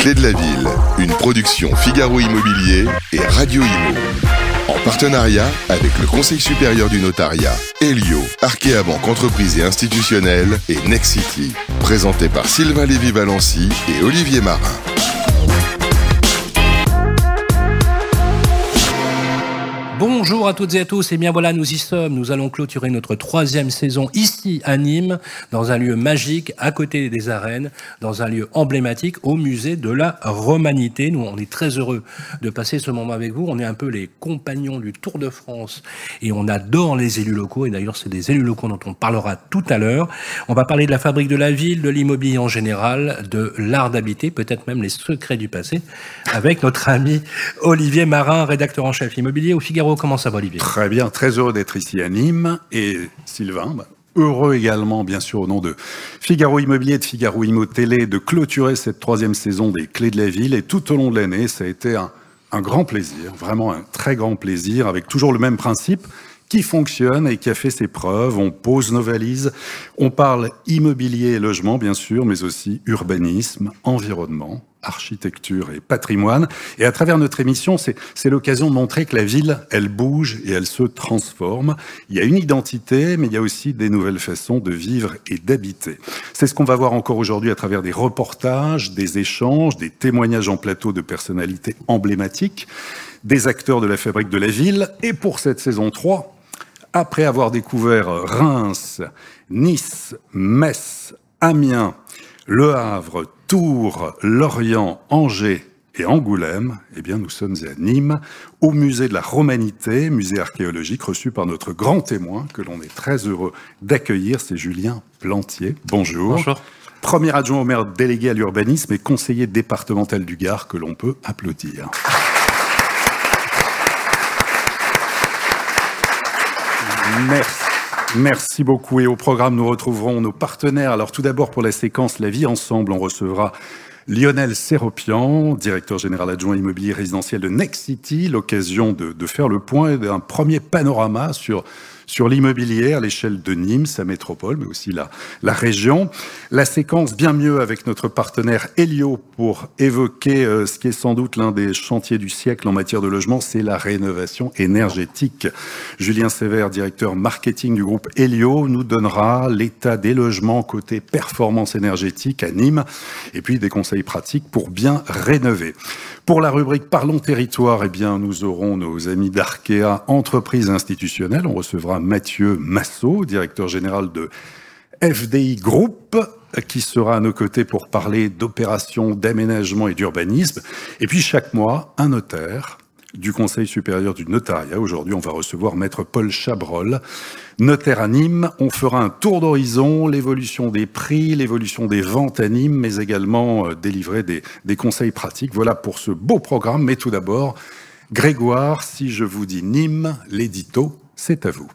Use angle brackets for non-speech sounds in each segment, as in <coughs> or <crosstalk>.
clés de la ville, une production Figaro Immobilier et Radio Imo. En partenariat avec le Conseil supérieur du notariat, Elio, Arkea Banque Entreprise et Institutionnelle et Nexity. Présenté par Sylvain Lévy-Valency et Olivier Marin. Bonjour à toutes et à tous, et bien voilà, nous y sommes. Nous allons clôturer notre troisième saison ici à Nîmes, dans un lieu magique, à côté des arènes, dans un lieu emblématique, au musée de la Romanité. Nous, on est très heureux de passer ce moment avec vous. On est un peu les compagnons du Tour de France, et on adore les élus locaux, et d'ailleurs, c'est des élus locaux dont on parlera tout à l'heure. On va parler de la fabrique de la ville, de l'immobilier en général, de l'art d'habiter, peut-être même les secrets du passé, avec notre ami Olivier Marin, rédacteur en chef immobilier au Figaro comment ça Olivier Très bien, très heureux d'être ici à Nîmes. Et Sylvain, bah, heureux également, bien sûr, au nom de Figaro Immobilier de Figaro Immo Télé, de clôturer cette troisième saison des Clés de la Ville. Et tout au long de l'année, ça a été un grand plaisir, vraiment un très grand plaisir, avec toujours le même principe qui fonctionne et qui a fait ses preuves. On pose nos valises, on parle immobilier et logement, bien sûr, mais aussi urbanisme, environnement, architecture et patrimoine. Et à travers notre émission, c'est l'occasion de montrer que la ville, elle bouge et elle se transforme. Il y a une identité, mais il y a aussi des nouvelles façons de vivre et d'habiter. C'est ce qu'on va voir encore aujourd'hui à travers des reportages, des échanges, des témoignages en plateau de personnalités emblématiques, des acteurs de la fabrique de la ville. Et pour cette saison 3, après avoir découvert Reims, Nice, Metz, Amiens, Le Havre, Tours, Lorient, Angers et Angoulême, eh bien, nous sommes à Nîmes, au musée de la Romanité, musée archéologique reçu par notre grand témoin que l'on est très heureux d'accueillir, c'est Julien Plantier. Bonjour. Bonjour. Premier adjoint au maire délégué à l'urbanisme et conseiller départemental du Gard que l'on peut applaudir. Merci. Beaucoup. Et au programme, nous retrouverons nos partenaires. Alors tout d'abord, pour la séquence La vie ensemble, on recevra Lionel Séropian, directeur général adjoint immobilier résidentiel de Next City, l'occasion de, de, faire le point d'un premier panorama sur sur l'immobilier à l'échelle de Nîmes, sa métropole, mais aussi la, la région. La séquence bien mieux avec notre partenaire Helio pour évoquer euh, ce qui est sans doute l'un des chantiers du siècle en matière de logement, c'est la rénovation énergétique. Julien Sévère, directeur marketing du groupe Helio, nous donnera l'état des logements côté performance énergétique à Nîmes et puis des conseils pratiques pour bien rénover. Pour la rubrique Parlons territoire, eh bien, nous aurons nos amis d'Arkea, entreprise institutionnelle. On recevra Mathieu Massot, directeur général de FDI Group, qui sera à nos côtés pour parler d'opérations d'aménagement et d'urbanisme. Et puis chaque mois, un notaire du Conseil supérieur du notariat. Aujourd'hui, on va recevoir Maître Paul Chabrol, notaire à Nîmes. On fera un tour d'horizon, l'évolution des prix, l'évolution des ventes à Nîmes, mais également euh, délivrer des, des conseils pratiques. Voilà pour ce beau programme. Mais tout d'abord, Grégoire, si je vous dis Nîmes, l'édito, c'est à vous.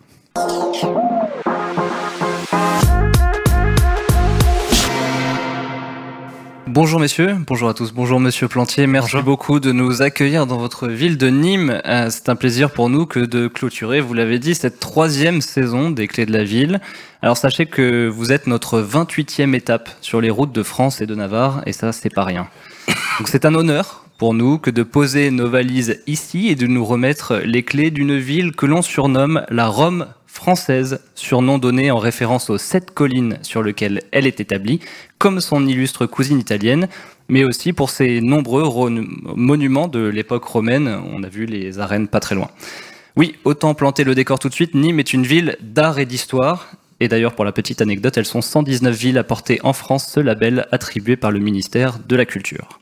Bonjour messieurs, bonjour à tous, bonjour monsieur Plantier, merci bonjour. beaucoup de nous accueillir dans votre ville de Nîmes. Euh, c'est un plaisir pour nous que de clôturer, vous l'avez dit, cette troisième saison des Clés de la Ville. Alors sachez que vous êtes notre 28e étape sur les routes de France et de Navarre, et ça c'est pas rien. Donc c'est un honneur pour nous que de poser nos valises ici et de nous remettre les clés d'une ville que l'on surnomme la Rome française, surnom donné en référence aux sept collines sur lesquelles elle est établie, comme son illustre cousine italienne, mais aussi pour ses nombreux monuments de l'époque romaine. On a vu les arènes pas très loin. Oui, autant planter le décor tout de suite, Nîmes est une ville d'art et d'histoire. Et d'ailleurs, pour la petite anecdote, elles sont 119 villes à porter en France ce label attribué par le ministère de la Culture.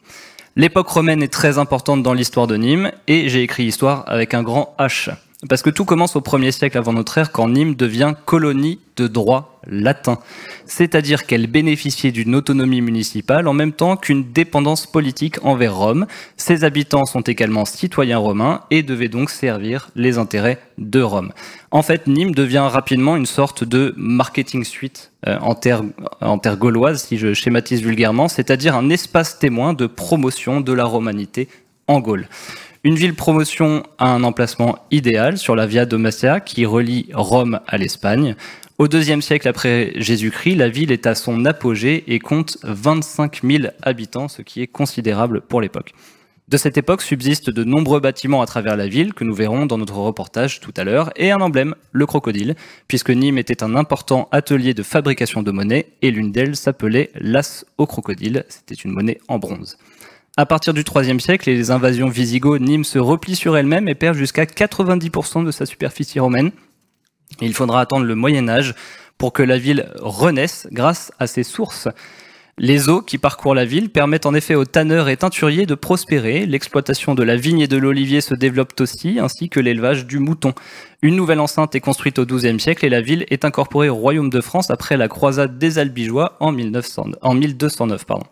L'époque romaine est très importante dans l'histoire de Nîmes, et j'ai écrit histoire avec un grand H. Parce que tout commence au 1er siècle avant notre ère quand Nîmes devient colonie de droit latin. C'est-à-dire qu'elle bénéficiait d'une autonomie municipale en même temps qu'une dépendance politique envers Rome. Ses habitants sont également citoyens romains et devaient donc servir les intérêts de Rome. En fait, Nîmes devient rapidement une sorte de marketing suite euh, en, terre, en terre gauloise, si je schématise vulgairement, c'est-à-dire un espace témoin de promotion de la romanité en Gaule. Une ville promotion a un emplacement idéal sur la Via Domacia qui relie Rome à l'Espagne. Au deuxième siècle après Jésus-Christ, la ville est à son apogée et compte 25 000 habitants, ce qui est considérable pour l'époque. De cette époque subsistent de nombreux bâtiments à travers la ville, que nous verrons dans notre reportage tout à l'heure, et un emblème, le crocodile, puisque Nîmes était un important atelier de fabrication de monnaie, et l'une d'elles s'appelait l'as au crocodile, c'était une monnaie en bronze. À partir du IIIe siècle les invasions visigoths, Nîmes se replie sur elle-même et perd jusqu'à 90% de sa superficie romaine. il faudra attendre le Moyen Âge pour que la ville renaisse grâce à ses sources. Les eaux qui parcourent la ville permettent en effet aux tanneurs et teinturiers de prospérer. L'exploitation de la vigne et de l'olivier se développe aussi, ainsi que l'élevage du mouton. Une nouvelle enceinte est construite au XIIe siècle et la ville est incorporée au Royaume de France après la croisade des Albigeois en, 1900, en 1209. Pardon.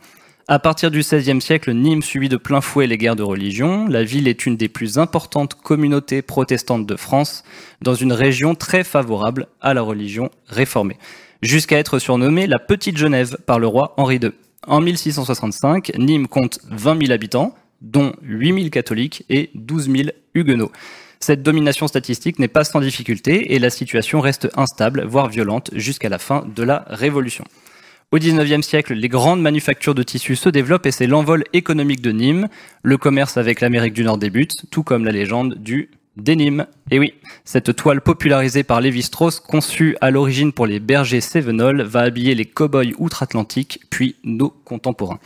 À partir du XVIe siècle, Nîmes subit de plein fouet les guerres de religion. La ville est une des plus importantes communautés protestantes de France, dans une région très favorable à la religion réformée, jusqu'à être surnommée la Petite Genève par le roi Henri II. En 1665, Nîmes compte 20 000 habitants, dont 8 000 catholiques et 12 000 huguenots. Cette domination statistique n'est pas sans difficulté et la situation reste instable, voire violente, jusqu'à la fin de la Révolution. Au XIXe siècle, les grandes manufactures de tissus se développent et c'est l'envol économique de Nîmes. Le commerce avec l'Amérique du Nord débute, tout comme la légende du dénime. Et oui, cette toile popularisée par Lévi-Strauss, conçue à l'origine pour les bergers sévenols, va habiller les cow-boys outre-Atlantique, puis nos contemporains.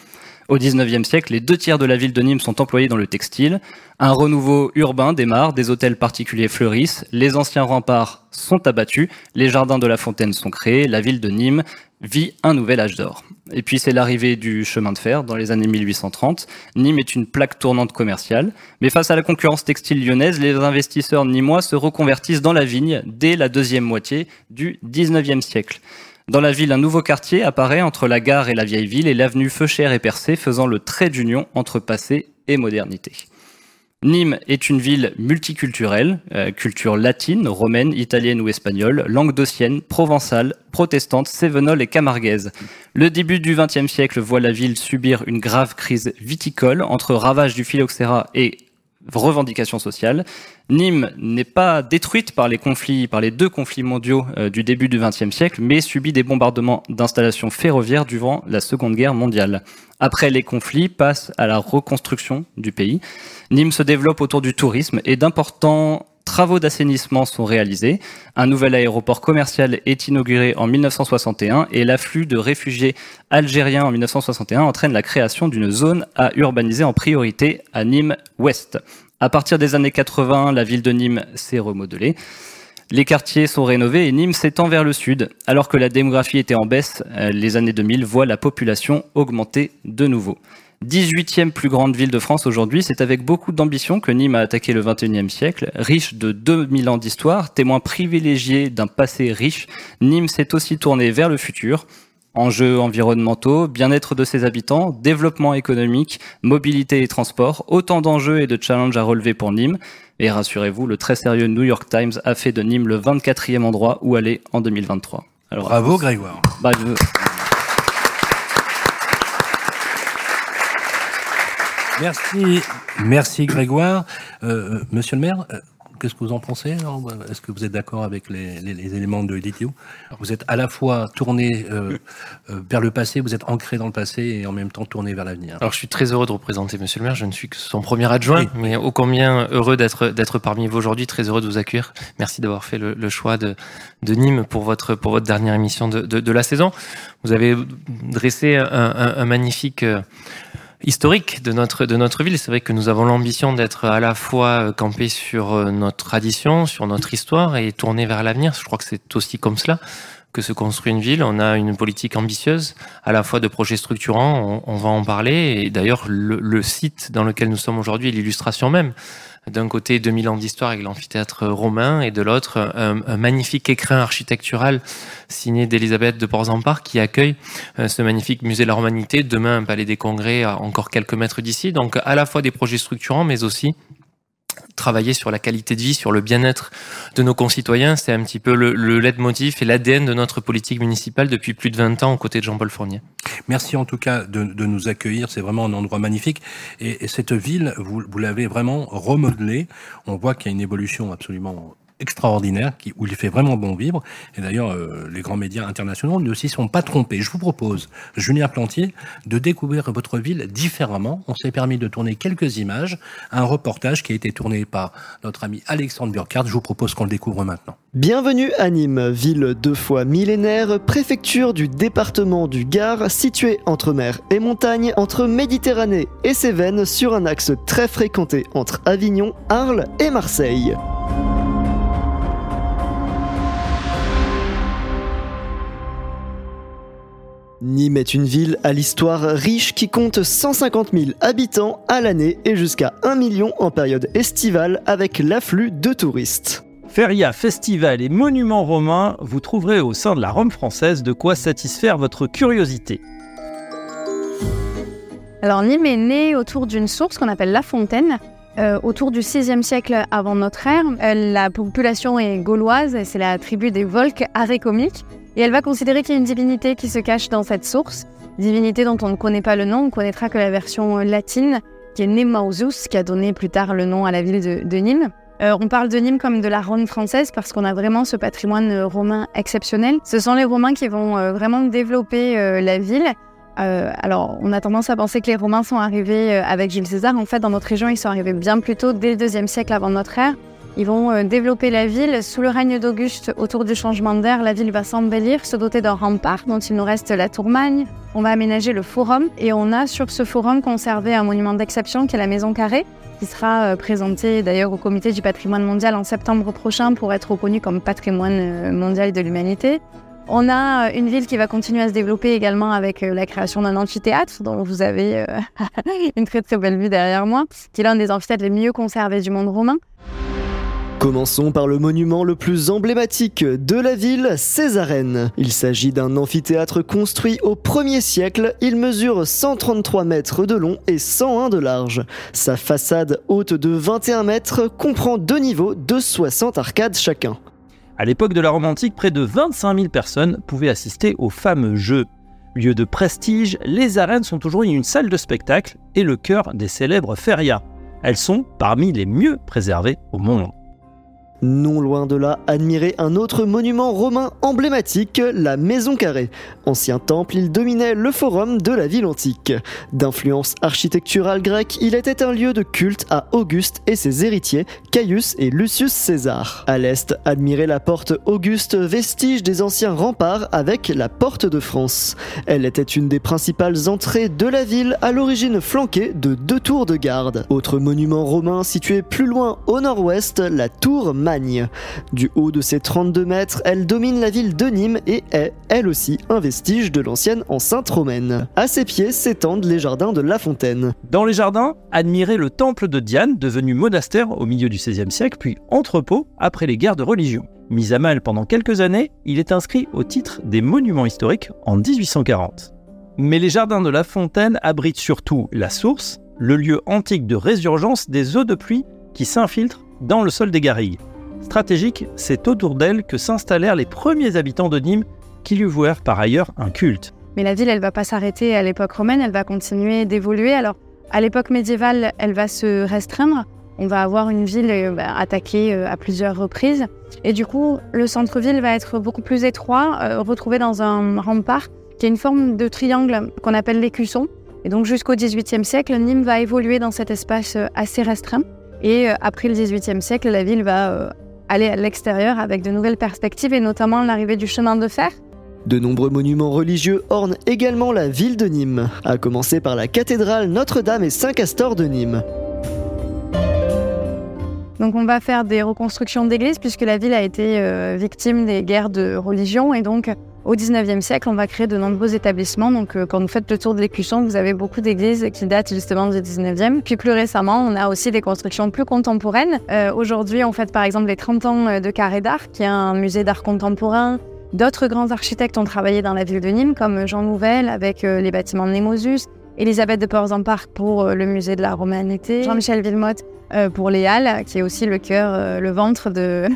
Au XIXe siècle, les deux tiers de la ville de Nîmes sont employés dans le textile. Un renouveau urbain démarre, des hôtels particuliers fleurissent, les anciens remparts sont abattus, les jardins de la Fontaine sont créés, la ville de Nîmes vit un nouvel âge d'or. Et puis c'est l'arrivée du chemin de fer dans les années 1830. Nîmes est une plaque tournante commerciale, mais face à la concurrence textile lyonnaise, les investisseurs nîmois se reconvertissent dans la vigne dès la deuxième moitié du 19e siècle. Dans la ville, un nouveau quartier apparaît entre la gare et la vieille ville et l'avenue Feuchère et Percé faisant le trait d'union entre passé et modernité. Nîmes est une ville multiculturelle, euh, culture latine, romaine, italienne ou espagnole, languedocienne, provençale, protestante, sévenole et camarguaise. Le début du XXe siècle voit la ville subir une grave crise viticole entre ravage du phylloxéra et revendications sociales. Nîmes n'est pas détruite par les deux conflits mondiaux euh, du début du XXe siècle, mais subit des bombardements d'installations ferroviaires durant la Seconde Guerre mondiale. Après les conflits, passe à la reconstruction du pays. Nîmes se développe autour du tourisme et d'importants travaux d'assainissement sont réalisés. Un nouvel aéroport commercial est inauguré en 1961 et l'afflux de réfugiés algériens en 1961 entraîne la création d'une zone à urbaniser en priorité à Nîmes Ouest. À partir des années 80, la ville de Nîmes s'est remodelée. Les quartiers sont rénovés et Nîmes s'étend vers le sud. Alors que la démographie était en baisse, euh, les années 2000 voient la population augmenter de nouveau. 18e plus grande ville de France aujourd'hui, c'est avec beaucoup d'ambition que Nîmes a attaqué le 21e siècle. Riche de 2000 ans d'histoire, témoin privilégié d'un passé riche, Nîmes s'est aussi tourné vers le futur. Enjeux environnementaux, bien-être de ses habitants, développement économique, mobilité et transport, autant d'enjeux et de challenges à relever pour Nîmes. Et rassurez-vous, le très sérieux New York Times a fait de Nîmes le 24e endroit où aller en 2023. Alors, Bravo Grégoire. Bah, Merci, merci Grégoire. Euh, euh, monsieur le maire, euh, qu'est-ce que vous en pensez Est-ce que vous êtes d'accord avec les, éléments de Ditio Vous êtes à la fois tourné vers le passé, vous êtes ancré dans le passé et en même temps tourné vers l'avenir. Alors je suis très heureux de représenter Monsieur le maire. Je ne suis que son premier adjoint, mais ô combien heureux d'être d'être parmi vous aujourd'hui. Très heureux de vous accueillir. Merci d'avoir fait le, choix de, de Nîmes pour votre pour votre dernière émission de, de, la saison. Vous avez dressé un, un magnifique historique de notre, de notre ville. C'est vrai que nous avons l'ambition d'être à la fois campé sur euh, notre tradition, sur notre histoire et tourné vers l'avenir. Je crois que c'est aussi comme cela que se construit une ville. On a une politique ambitieuse, à la fois de projets structurants, on, va en parler. Et d'ailleurs, le, le, site dans lequel nous sommes aujourd'hui est l'illustration même d'un côté 2000 ans d'histoire avec l'amphithéâtre romain et de l'autre un, magnifique écrin architectural signé d'Elisabeth de Porzampar qui accueille euh, ce magnifique musée de la Romanité. Demain, un palais des congrès à encore quelques mètres d'ici. Donc à la fois des projets structurants mais aussi travailler sur la qualité de vie, sur le bien-être de nos concitoyens. C'est un petit peu le, le leitmotiv et l'ADN de notre politique municipale depuis plus de 20 ans aux côtés de Jean-Paul Fournier. Merci en tout cas de, de nous accueillir. C'est vraiment un endroit magnifique. Et, cette ville, vous, vous l'avez vraiment remodelée. On voit qu'il y a une évolution absolument extraordinaire qui, où il fait vraiment bon vivre. Et d'ailleurs, euh, les grands médias internationaux ne s'y sont pas trompés. Je vous propose, Julien Plantier, de découvrir votre ville différemment. On s'est permis de tourner quelques images, un reportage qui a été tourné par notre ami Alexandre Burkhardt. Je vous propose qu'on le découvre maintenant. Bienvenue à Nîmes, ville deux fois millénaire, préfecture du département du Gard, située entre mer et montagne, entre Méditerranée et Cévennes, sur un axe très fréquenté entre Avignon, Arles et Marseille. Nîmes est une ville à l'histoire riche qui compte 150 000 habitants à l'année et jusqu'à 1 million en période estivale avec l'afflux de touristes. Feria, festival et monuments romains, vous trouverez au sein de la Rome française de quoi satisfaire votre curiosité. Alors Nîmes est né autour d'une source qu'on appelle la Fontaine, euh, autour du 6e siècle avant notre ère. Euh, la population est gauloise, c'est la tribu des Volques arécomiques, et elle va considérer qu'il y a une divinité qui se cache dans cette source, divinité dont on ne connaît pas le nom, on connaîtra que la version latine, qui est Nemausus, qui a donné plus tard le nom à la ville de Nîmes. Euh, on parle de Nîmes comme de la Rome française parce qu'on a vraiment ce patrimoine euh, romain exceptionnel. Ce sont les Romains qui vont euh, vraiment développer la ville. alors, on a tendance à penser que les Romains sont arrivés avec Jules César. En fait, dans notre région, ils sont arrivés bien plus tôt, dès le deuxième siècle avant notre ère. Ils vont développer la ville. Sous le règne d'Auguste, autour du changement d'air, la ville va s'embellir, se doter d'un rempart dont il nous reste la tourmagne. On va aménager le forum et on a sur ce forum conservé un monument d'exception qui est la Maison Carrée, qui sera euh, présenté d'ailleurs au comité du patrimoine mondial en septembre prochain pour être reconnu comme patrimoine euh, mondial de l'humanité. On a euh, une ville qui va continuer à se développer également avec la création d'un amphithéâtre dont vous avez <laughs> une très très belle vue derrière moi, qui est l'un des amphithéâtres les mieux conservés du monde romain. Commençons par le monument le plus emblématique de la ville, Césarène. Il s'agit d'un amphithéâtre construit au 1er siècle. Il mesure 133 mètres de long et 101 de large. Sa façade haute de 21 mètres comprend deux niveaux de 60 arcades chacun. À l'époque de la Rome antique, près de 25 000 personnes pouvaient assister au fameux jeu. Lieu de prestige, les arènes sont aujourd'hui une salle de spectacle et le cœur des célèbres ferias. Elles sont parmi les mieux préservées au monde. Non loin de là, admirer un autre monument romain emblématique, la Maison Carrée. Ancien temple, il dominait le forum de la ville antique. D'influence architecturale grecque, il était un lieu de culte à Auguste et ses héritiers, Caius et Lucius César. À l'est, admirer la porte Auguste, vestige des anciens remparts avec la porte de France. Elle était une des principales entrées de la ville, à l'origine flanquée de deux tours de garde. Autre monument romain situé plus loin au nord-ouest, la tour Du haut de ses 32 mètres, elle domine la ville de Nîmes et est, elle aussi, un vestige de l'ancienne enceinte romaine. À ses pieds s'étendent les jardins de La Fontaine. Dans les jardins, admirez le temple de Diane, devenu monastère au milieu du XVIe siècle, puis entrepôt après les guerres de religion. Mis à mal pendant quelques années, il est inscrit au titre des monuments historiques en 1840. Mais les jardins de La Fontaine abritent surtout la source, le lieu antique de résurgence des eaux de pluie qui s'infiltrent dans le sol des garrigues. Stratégique, c'est autour d'elle que s'installèrent les premiers habitants de Nîmes qui lui vouèrent par ailleurs un culte. Mais la ville, elle va pas s'arrêter à l'époque romaine, elle va continuer d'évoluer. Alors, à l'époque médiévale, elle va se restreindre. On va avoir une ville euh, bah, attaquée euh, à plusieurs reprises. Et du coup, le centre-ville va être beaucoup plus étroit, euh, retrouvé dans un rempart qui est une forme de triangle qu'on appelle l'écusson. Et donc, jusqu'au XVIIIe siècle, Nîmes va évoluer dans cet espace assez restreint. Et après le XVIIIe siècle, la ville va aller à l'extérieur avec de nouvelles perspectives et notamment l'arrivée du chemin de fer. De nombreux monuments religieux ornent également la ville de Nîmes, à commencer par la cathédrale Notre-Dame et Saint-Castor de Nîmes. Donc on va faire des reconstructions d'églises puisque la ville a été euh, victime des guerres de religion et donc au 19e siècle, on va créer de nombreux établissements. Donc, euh, quand vous faites le tour de l'écusson, vous avez beaucoup d'églises qui datent justement du 19e. Puis plus récemment, on a aussi des constructions plus contemporaines. Euh, aujourd'hui, on fête par exemple les 30 ans euh, de Carré d'Art, qui est un musée d'art contemporain. D'autres grands architectes ont travaillé dans la ville de Nîmes, comme Jean Nouvel avec les bâtiments de Nemosus, Elisabeth de Porzampar pour le musée de la Romanité, Jean-Michel Villemotte pour les Halles, qui est aussi le cœur, le ventre <laughs> de,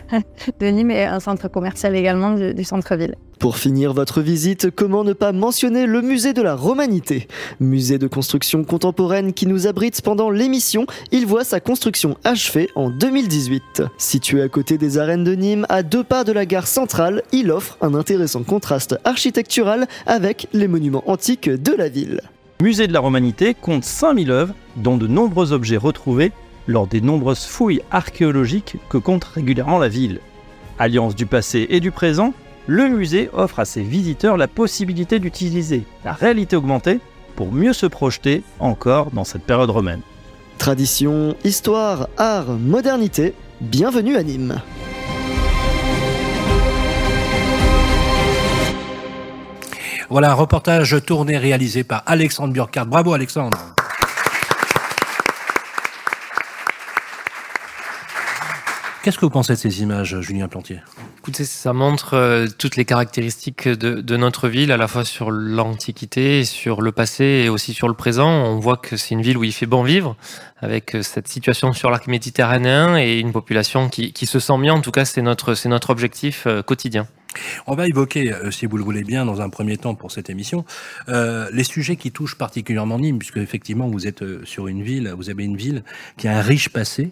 Nîmes et un centre commercial également du centre-ville. Pour finir votre visite, comment ne pas mentionner le musée de la Romanité? Musée de construction contemporaine qui nous abrite pendant l'émission, il voit sa construction achevée en 2018. Situé à côté des arènes de Nîmes, à deux pas de la gare centrale, il offre un intéressant contraste architectural avec les monuments antiques de la ville. Musée de la Romanité compte 5000 œuvres, dont de nombreux objets retrouvés lors des nombreuses fouilles archéologiques que compte régulièrement la ville. Alliance du passé et du présent, le musée offre à ses visiteurs la possibilité d'utiliser la réalité augmentée pour mieux se projeter encore dans cette période romaine. Tradition, histoire, art, modernité, bienvenue à Nîmes. Voilà un reportage tourné réalisé par Alexandre Burkhardt. Bravo Alexandre. Qu'est-ce que vous pensez de ces images, Julien Plantier? Écoutez, ça montre euh, toutes les caractéristiques de, notre ville, à la fois sur l'Antiquité, sur le passé et aussi sur le présent. On voit que c'est une ville où il fait bon vivre, avec euh, cette situation sur l'arc méditerranéen et une population qui, se sent bien. En tout cas, c'est notre, c'est notre objectif euh, quotidien. On va évoquer, si vous le voulez bien, dans un premier temps pour cette émission, euh, les sujets qui touchent particulièrement Nîmes, puisque effectivement vous êtes sur une ville, vous avez une ville qui a un riche passé,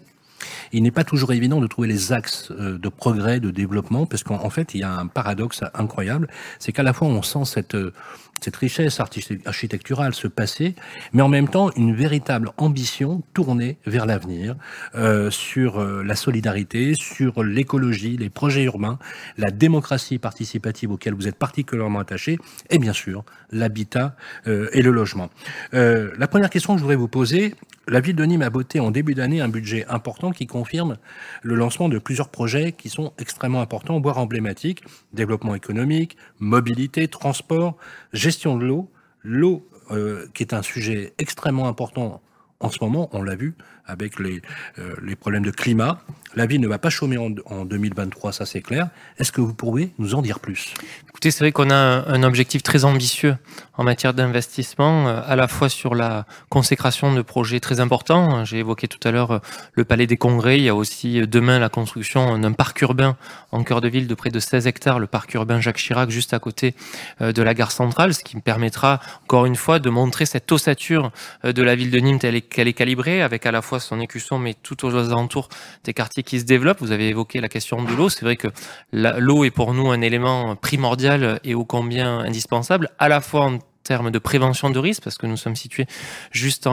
il n'est pas toujours évident de trouver les axes euh, de progrès, de développement, parce qu'en fait, il y a un paradoxe incroyable, c'est qu'à la fois on sent cette euh, cette richesse architecturale, ce passé, mais en même temps une véritable ambition tournée vers l'avenir, euh, sur euh, la solidarité, sur l'écologie, les projets urbains, la démocratie participative auquel vous êtes particulièrement attaché, et bien sûr l'habitat euh, et le logement. Euh, la première question que je voudrais vous poser, la ville de Nîmes a voté en début d'année un budget important qui confirme le lancement de plusieurs projets qui sont extrêmement importants, voire emblématiques, développement économique, mobilité, transport, gestion de l'eau, l'eau euh, qui est un sujet extrêmement important en ce moment, on l'a vu avec les, euh, les problèmes de climat. La ville ne va pas chômer en, en 2023, ça c'est clair. Est-ce que vous pourriez nous en dire plus? Écoutez, c'est vrai qu'on a un, objectif très ambitieux en matière d'investissement, euh, à la fois sur la consécration de projets très importants. J'ai évoqué tout à l'heure euh, le Palais des Congrès. Il y a aussi demain la construction d'un parc urbain en cœur de ville de près de 16 hectares, le parc urbain Jacques Chirac, juste à côté de la gare centrale, ce qui me permettra encore une fois de montrer cette ossature de la ville de Nîmes telle qu'elle est calibrée, avec à la fois son écusson, mais tout aux alentours des quartiers qui se développent. Vous avez évoqué la question de l'eau. C'est vrai que l'eau est pour nous un élément primordial et ô combien indispensable, à la fois en termes de prévention de risque, parce que nous sommes situés juste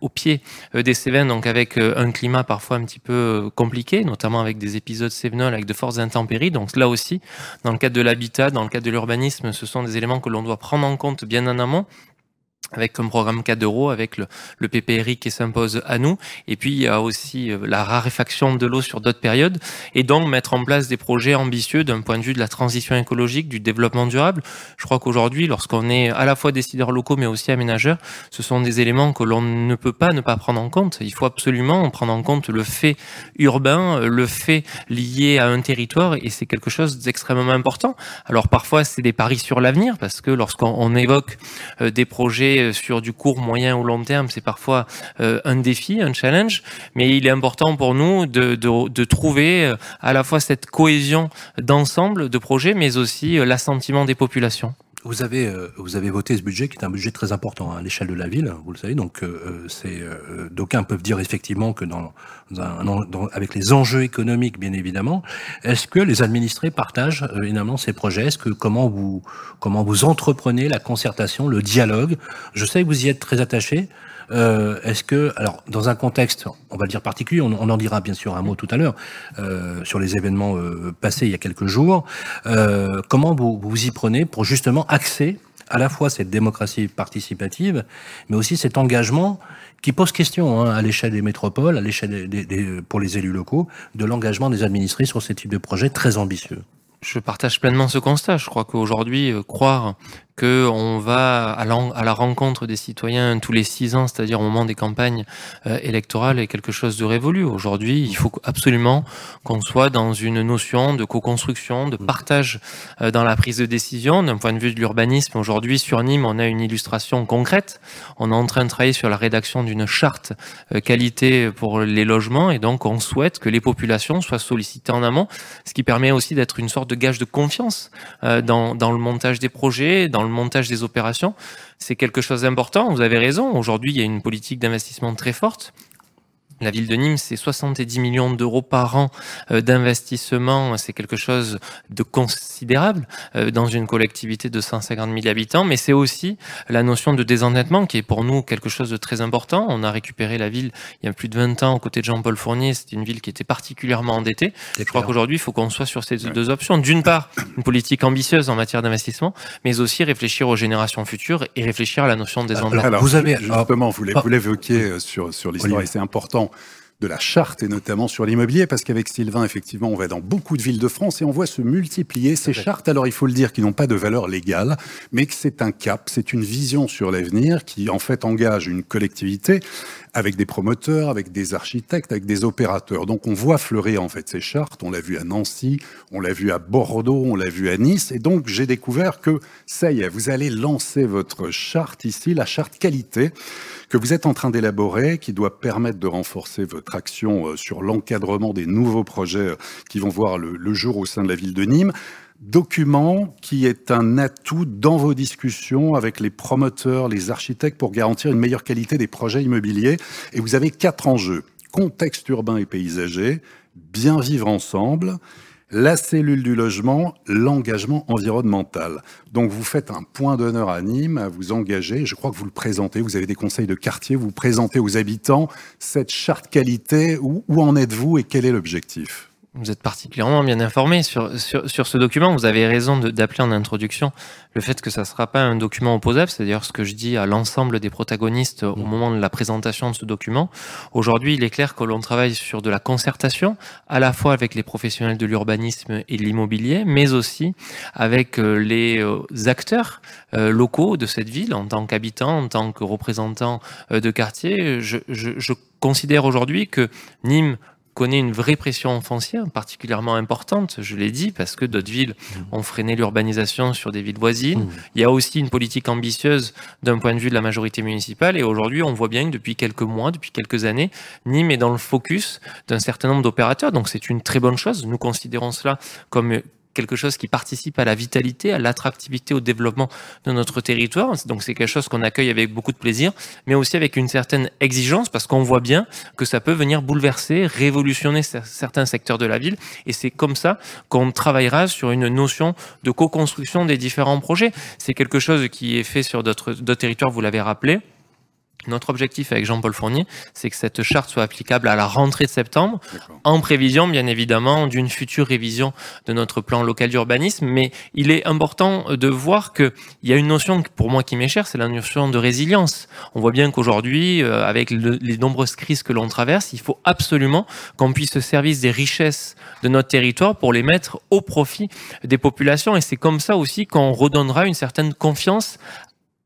au pied euh, des Cévennes, donc avec euh, un climat parfois un petit peu euh, compliqué, notamment avec des épisodes cévenols avec de fortes intempéries. Donc là aussi, dans le cadre de l'habitat, dans le cadre de l'urbanisme, ce sont des éléments que l'on doit prendre en compte bien en amont avec comme programme 4 euros, avec le, le PPRI qui s'impose à nous. Et puis, il y a aussi euh, la raréfaction de l'eau sur d'autres périodes. Et donc, mettre en place des projets ambitieux d'un point de vue de la transition écologique, du développement durable. Je crois qu'aujourd'hui, lorsqu'on est à la fois décideurs locaux, mais aussi aménageurs, ce sont des éléments que l'on ne peut pas ne pas prendre en compte. Il faut absolument prendre en compte le fait urbain, le fait lié à un territoire, et c'est quelque chose d'extrêmement important. Alors, parfois, c'est des paris sur l'avenir, parce que lorsqu'on évoque euh, des projets sur du court, moyen ou long terme, c'est parfois euh, un défi, un challenge, mais il est important pour nous de, de, de trouver euh, à la fois cette cohésion d'ensemble de projets, mais aussi euh, l'assentiment des populations. Vous avez, euh, vous avez voté ce budget qui est un budget très important hein, à l'échelle de la ville, vous le savez. Donc, euh, c'est euh, d'aucuns peuvent dire effectivement que dans, un, dans, avec les enjeux économiques, bien évidemment, est-ce que les administrés partagent évidemment ces projets? Est-ce que comment vous comment vous entreprenez la concertation, le dialogue? Je sais que vous y êtes très attaché. Euh, Est-ce que, alors, dans un contexte, on va dire particulier, on, en dira bien sûr un mot tout à l'heure euh, sur les événements euh, passés il y a quelques jours. Euh, comment vous vous y prenez pour justement axer à la fois cette démocratie participative, mais aussi cet engagement qui pose question hein, à l'échelle des métropoles, à l'échelle des, des, pour les élus locaux, de l'engagement des administrés sur ce type de projet très ambitieux? Je partage pleinement ce constat. Je crois qu'aujourd'hui, croire qu'on va à la, rencontre des citoyens tous les six ans, c'est-à-dire au moment des campagnes euh, électorales, est quelque chose de révolu. Aujourd'hui, il faut absolument qu'on soit dans une notion de co-construction, de partage euh, dans la prise de décision. D'un point de vue de l'urbanisme, aujourd'hui sur Nîmes, on a une illustration concrète. On est en train de travailler sur la rédaction d'une charte euh, qualité pour les logements et donc on souhaite que les populations soient sollicitées en amont, ce qui permet aussi d'être une sorte de gage de confiance dans, dans le montage des projets, dans le montage des opérations. C'est quelque chose d'important. Vous avez raison. Aujourd'hui, il y a une politique d'investissement très forte. La ville de Nîmes, c'est 70 millions d'euros par an euh, d'investissement. C'est quelque chose de considérable euh, dans une collectivité de 150 000 habitants. Mais c'est aussi la notion de désendettement qui est pour nous quelque chose de très important. On a récupéré la ville il y a plus de 20 ans aux côtés de Jean-Paul Fournier. C'était une ville qui était particulièrement endettée. Je crois qu'aujourd'hui, il faut qu'on soit sur ces deux options. D'une part, une politique ambitieuse en matière d'investissement, mais aussi réfléchir aux générations futures et réfléchir à la notion de désendettement. Alors, vous avez justement, vous l'évoquiez euh, sur, sur l'histoire et c'est important de la charte et notamment sur l'immobilier, parce qu'avec Sylvain, effectivement, on va dans beaucoup de villes de France et on voit se multiplier ces chartes. Alors, il faut le dire, qui n'ont pas de valeur légale, mais que c'est un cap, c'est une vision sur l'avenir qui, en fait, engage une collectivité avec des promoteurs, avec des architectes, avec des opérateurs. Donc, on voit fleurir, en fait, ces chartes. On l'a vu à Nancy, on l'a vu à Bordeaux, on l'a vu à Nice. Et donc, j'ai découvert que, ça y est, vous allez lancer votre charte ici, la charte qualité que vous êtes en train d'élaborer, qui doit permettre de renforcer votre action euh, sur l'encadrement des nouveaux projets euh, qui vont voir le, jour au sein de la ville de Nîmes document qui est un atout dans vos discussions avec les promoteurs, les architectes pour garantir une meilleure qualité des projets immobiliers. Et vous avez quatre enjeux. Contexte urbain et paysager, bien vivre ensemble, la cellule du logement, l'engagement environnemental. Donc vous faites un point d'honneur à Nîmes, à vous engager, je crois que vous le présentez, vous avez des conseils de quartier, vous présentez aux habitants cette charte qualité, où, où en êtes-vous et quel est l'objectif? Vous êtes particulièrement bien informé sur, sur, sur ce document. Vous avez raison d'appeler en introduction le fait que ça ne sera pas un document opposable, c'est-à-dire ce que je dis à l'ensemble des protagonistes au mm. moment de la présentation de ce document. Aujourd'hui, il est clair que l'on travaille sur de la concertation, à la fois avec les professionnels de l'urbanisme et de l'immobilier, mais aussi avec euh, les euh, acteurs euh, locaux de cette ville, en tant qu'habitants, en tant que représentants de quartier. Je, je, je considère aujourd'hui que Nîmes connaît une vraie pression foncière particulièrement importante, je l'ai dit, parce que d'autres villes mmh. ont freiné l'urbanisation sur des villes voisines. Mmh. Il y a aussi une politique ambitieuse d'un point de vue de la majorité municipale, et aujourd'hui, on voit bien que depuis quelques mois, depuis quelques années, Nîmes est dans le focus d'un certain nombre d'opérateurs, donc c'est une très bonne chose. Nous considérons cela comme quelque chose qui participe à la vitalité, à l'attractivité, au développement de notre territoire. Donc c'est quelque chose qu'on accueille avec beaucoup de plaisir, mais aussi avec une certaine exigence parce qu'on voit bien que ça peut venir bouleverser, révolutionner certains secteurs de la ville. Et c'est comme ça qu'on travaillera sur une notion de co-construction des différents projets. C'est quelque chose qui est fait sur d'autres territoires, vous l'avez rappelé. Notre objectif avec Jean-Paul Fournier, c'est que cette charte soit applicable à la rentrée de septembre, en prévision bien évidemment d'une future révision de notre plan local d'urbanisme. Mais il est important de voir qu'il y a une notion pour moi qui m'est chère, c'est la notion de résilience. On voit bien qu'aujourd'hui, euh, avec les nombreuses crises que l'on traverse, il faut absolument qu'on puisse se servir des richesses de notre territoire pour les mettre au profit des populations. Et c'est comme ça aussi qu'on redonnera une certaine confiance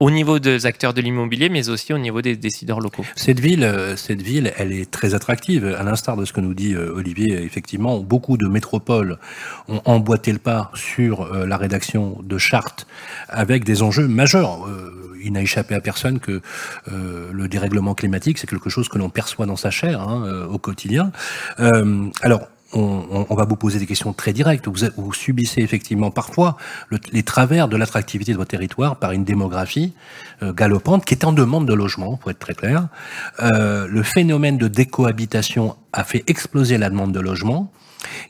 au niveau des acteurs de l'immobilier, mais aussi au niveau des décideurs locaux. Cette ville, euh, cette ville, elle est très attractive. À l'instar de ce que nous dit euh, Olivier, effectivement, beaucoup de métropoles ont emboîté le pas sur euh, la rédaction de chartes avec des enjeux majeurs. Il n'a échappé à personne que le dérèglement climatique, c'est quelque chose que l'on perçoit dans sa chair hein, au quotidien. alors, on, va vous poser des questions très directes. Vous, subissez effectivement parfois les travers de l'attractivité de votre territoire par une démographie euh, galopante qui est en demande de logement, pour être très clair. Euh, le phénomène de décohabitation a fait exploser la demande de logement.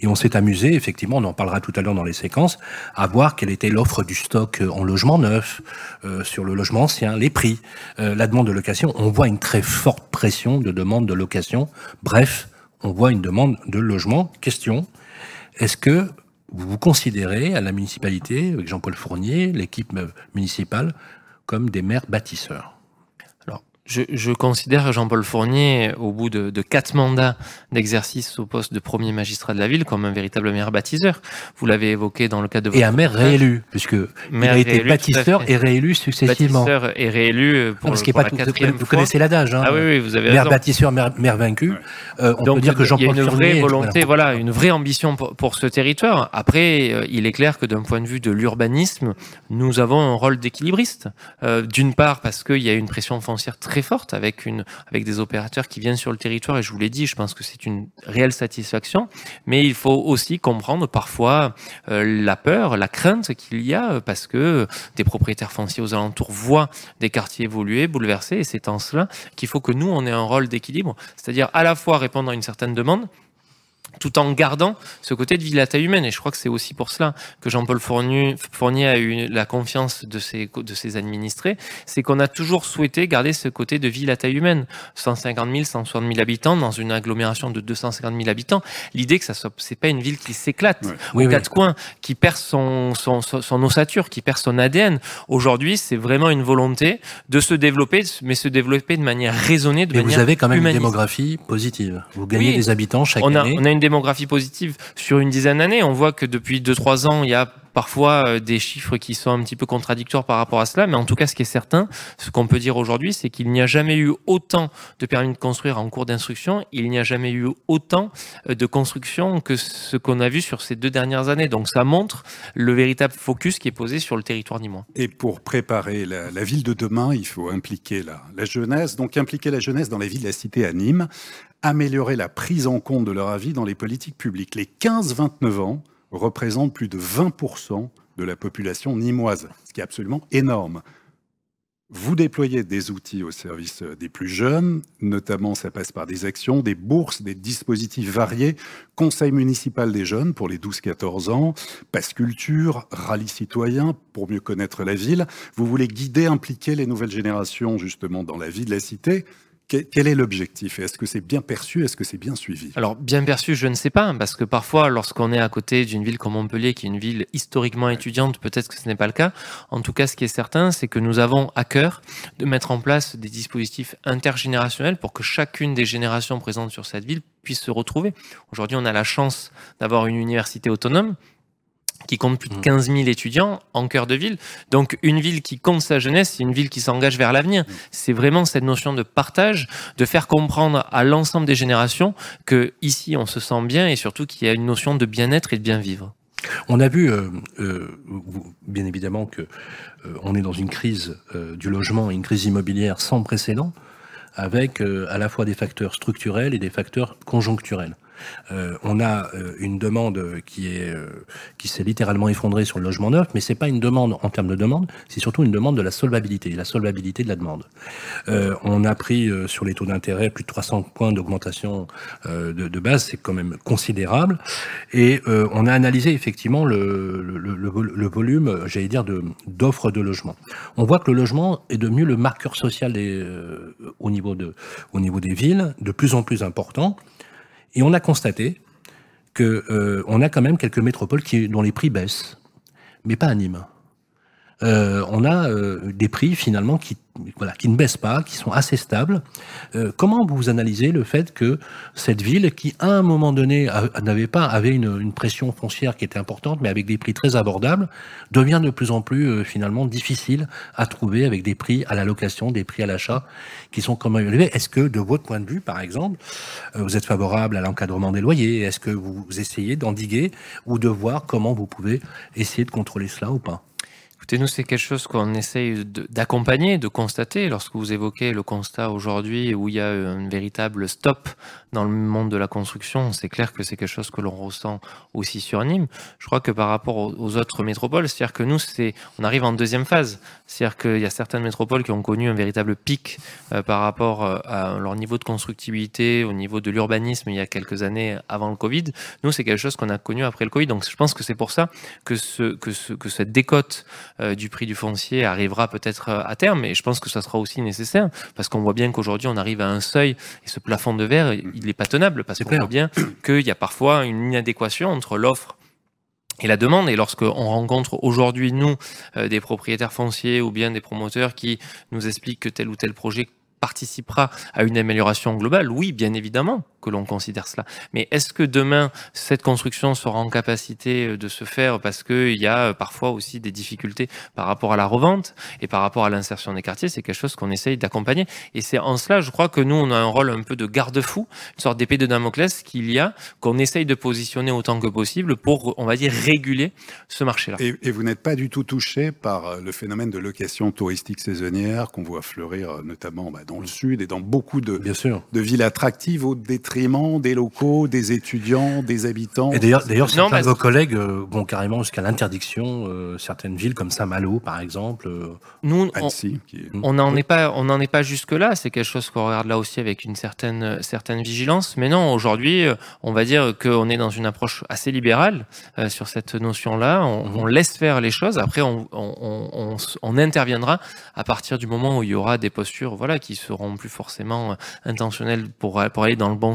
Et on s'est amusé, effectivement, on en parlera tout à l'heure dans les séquences, à voir quelle était l'offre du stock en logement neuf, euh, sur le logement ancien, les prix, euh, la demande de location. On voit une très forte pression de demande de location. Bref, on voit une demande de logement. Question, est-ce que vous vous considérez à la municipalité, avec Jean-Paul Fournier, l'équipe municipale, comme des maires bâtisseurs? Je, considère Jean-Paul Fournier, au bout de, quatre mandats d'exercice au poste de premier magistrat de la ville, comme un véritable maire bâtisseur. Vous l'avez évoqué dans le cadre de Et un maire réélu, puisque il a été bâtisseur et réélu successivement. Bâtisseur et réélu pour, parce pas Vous connaissez l'adage, hein. Ah oui, oui, vous avez maire bâtisseur, maire, vaincu. Euh, on peut dire que Jean-Paul Fournier... Il y a une vraie volonté, voilà. une vraie ambition pour, ce territoire. Après, euh, il est clair que d'un point de vue de l'urbanisme, nous avons un rôle d'équilibriste. Euh, d'une part, parce qu'il y a une pression foncière très forte avec, une, avec des opérateurs qui viennent sur le territoire, et je vous l'ai dit, je pense que c'est une réelle satisfaction, mais il faut aussi comprendre parfois euh, la peur, la crainte qu'il y a, parce que des propriétaires fonciers aux alentours voient des quartiers évoluer, bouleverser, et c'est en cela qu'il faut que nous, on ait un rôle d'équilibre, c'est-à-dire à la fois répondre à une certaine demande, tout en gardant ce côté de ville à taille humaine. Et je crois que c'est aussi pour cela que Jean-Paul Fournier, a eu la confiance de ses, de ses administrés, c'est qu'on a toujours souhaité garder ce côté de ville à taille humaine. 150 000, 160 000 habitants dans une agglomération de 250 000 habitants. L'idée que ça soit, c'est pas une ville qui s'éclate aux quatre coins, qui perd son, son, son, ossature, qui perd son ADN. Aujourd'hui, c'est vraiment une volonté de se développer, mais se développer de manière raisonnée, de mais manière vous avez quand même une démographie positive. Vous gagnez des habitants chaque année. On a une démographie positive sur une dizaine d'années. On voit que depuis 2-3 ans, il y a parfois euh, des chiffres qui sont un petit peu contradictoires par rapport à cela, mais en tout cas, ce qui est certain, ce qu'on peut dire aujourd'hui, c'est qu'il n'y a jamais eu autant de permis de construire en cours d'instruction, il n'y a jamais eu autant euh, de construction que ce qu'on a vu sur ces deux dernières années. Donc ça montre le véritable focus qui est posé sur le territoire nîmois. Et pour préparer la, ville de demain, il faut impliquer la, la jeunesse, donc impliquer la jeunesse dans la vie de la cité à Nîmes, améliorer la prise en compte de leur avis dans les politiques publiques. Les 15-29 ans représentent plus de 20% de la population nimoise, ce qui est absolument énorme. Vous déployez des outils au service des plus jeunes, notamment ça passe par des actions, des bourses, des dispositifs variés, conseil municipal des jeunes pour les 12-14 ans, passe culture, rallye citoyen pour mieux connaître la ville. Vous voulez guider, impliquer les nouvelles générations justement dans la vie de la cité. Quel est l'objectif Est-ce que c'est bien perçu Est-ce que c'est bien suivi? Alors, bien perçu, je ne sais pas, parce que parfois, lorsqu'on est à côté d'une ville comme Montpellier, qui est une ville historiquement étudiante, peut-être que ce n'est pas le cas. En tout cas, ce qui est certain, c'est que nous avons à cœur de mettre en place des dispositifs intergénérationnels pour que chacune des générations présentes sur cette ville puisse se retrouver. Aujourd'hui, on a la chance d'avoir une université autonome qui compte plus de 15 mmh. 000 étudiants en cœur de ville. Donc une ville qui compte sa jeunesse, c'est une ville qui s'engage vers l'avenir. Mmh. C'est vraiment cette notion de partage, de faire comprendre à l'ensemble des générations que ici on se sent bien et surtout qu'il y a une notion de bien-être et de bien vivre. On a vu, euh, euh, bien évidemment, que euh, on est dans une crise du logement et une crise immobilière sans précédent, avec à la fois des facteurs structurels et des facteurs conjoncturels. Euh, on a euh, une demande euh, qui s'est littéralement effondrée sur le logement neuf, mais c'est pas une demande en termes de demande, c'est surtout une demande de la solvabilité, la solvabilité de la demande. on a pris sur les taux d'intérêt plus de 300 points d'augmentation de, base, c'est quand même considérable, et on a analysé effectivement le, volume, j'allais dire, d'offres de logement. On voit que le logement est devenu le marqueur social au niveau des villes, de plus en plus important. Et on a constaté que euh, on a quand même quelques métropoles dont les prix baissent, mais pas à Nîmes. Euh, on a euh, des prix finalement qui voilà, qui ne baissent pas, qui sont assez stables. Euh, comment vous analysez le fait que cette ville, qui à un moment donné n'avait pas avait une, une, pression foncière qui était importante, mais avec des prix très abordables, devient de plus en plus finalement difficile à trouver avec des prix à la location, des prix à l'achat qui sont quand même élevés? Est-ce que de votre point de vue, par exemple, vous êtes favorable à l'encadrement des loyers? Est-ce que vous essayez d'endiguer ou de voir comment vous pouvez essayer de contrôler cela ou pas? Nous, c'est quelque chose qu'on essaye d'accompagner, de constater. Lorsque vous évoquez le constat aujourd'hui où il y a un véritable stop dans le monde de la construction, c'est clair que c'est quelque chose que l'on ressent aussi sur Nîmes. Je crois que par rapport aux autres métropoles, c'est-à-dire que nous, on arrive en deuxième phase. C'est-à-dire qu'il y a certaines métropoles qui ont connu un véritable pic euh, par rapport euh, à leur niveau de constructibilité, au niveau de l'urbanisme il y a quelques années avant le Covid. Nous, c'est quelque chose qu'on a connu après le Covid. Donc, je pense que c'est pour ça que cette décote euh, du prix du foncier arrivera peut-être à terme. Et je pense que ça sera aussi nécessaire parce qu'on voit bien qu'aujourd'hui, on arrive à un seuil et ce plafond de verre, il n'est pas tenable parce qu'on voit bien <clears throat> qu'il y a parfois une inadéquation entre l'offre et la demande. Et lorsqu'on rencontre aujourd'hui, nous, euh, des propriétaires fonciers ou bien des promoteurs qui nous expliquent que tel ou tel projet participera à une amélioration globale, oui, bien évidemment que l'on considère cela. Mais est-ce que demain, cette construction sera en capacité de se faire parce qu'il y a parfois aussi des difficultés par rapport à la revente et par rapport à l'insertion des quartiers C'est quelque chose qu'on essaye d'accompagner. Et c'est en cela, je crois que nous, on a un rôle un peu de garde-fou, une sorte d'épée de Damoclès qu'il y a, qu'on essaye de positionner autant que possible pour, on va dire, réguler ce marché-là. Et, et, vous n'êtes pas du tout touché par le phénomène de location touristique saisonnière qu'on voit fleurir notamment bah, dans le sud et dans beaucoup de, Bien sûr. de villes attractives au détriment des locaux, des étudiants, des habitants. Et d'ailleurs, d'ailleurs, certains de vos collègues euh, vont carrément jusqu'à l'interdiction. Euh, certaines villes comme Saint-Malo, par exemple. Euh, Nous, on, Annecy, est- on n'en est pas, on n'en est pas jusque là. C'est quelque chose qu'on regarde là aussi avec une certaine, certaine vigilance. Mais non, aujourd'hui, on va dire qu'on est dans une approche assez libérale euh, sur cette notion-là. On, on laisse faire les choses. Après, on, on, on, on interviendra à partir du moment où il y aura des postures, voilà, qui seront plus forcément intentionnelles pour, pour aller dans le bon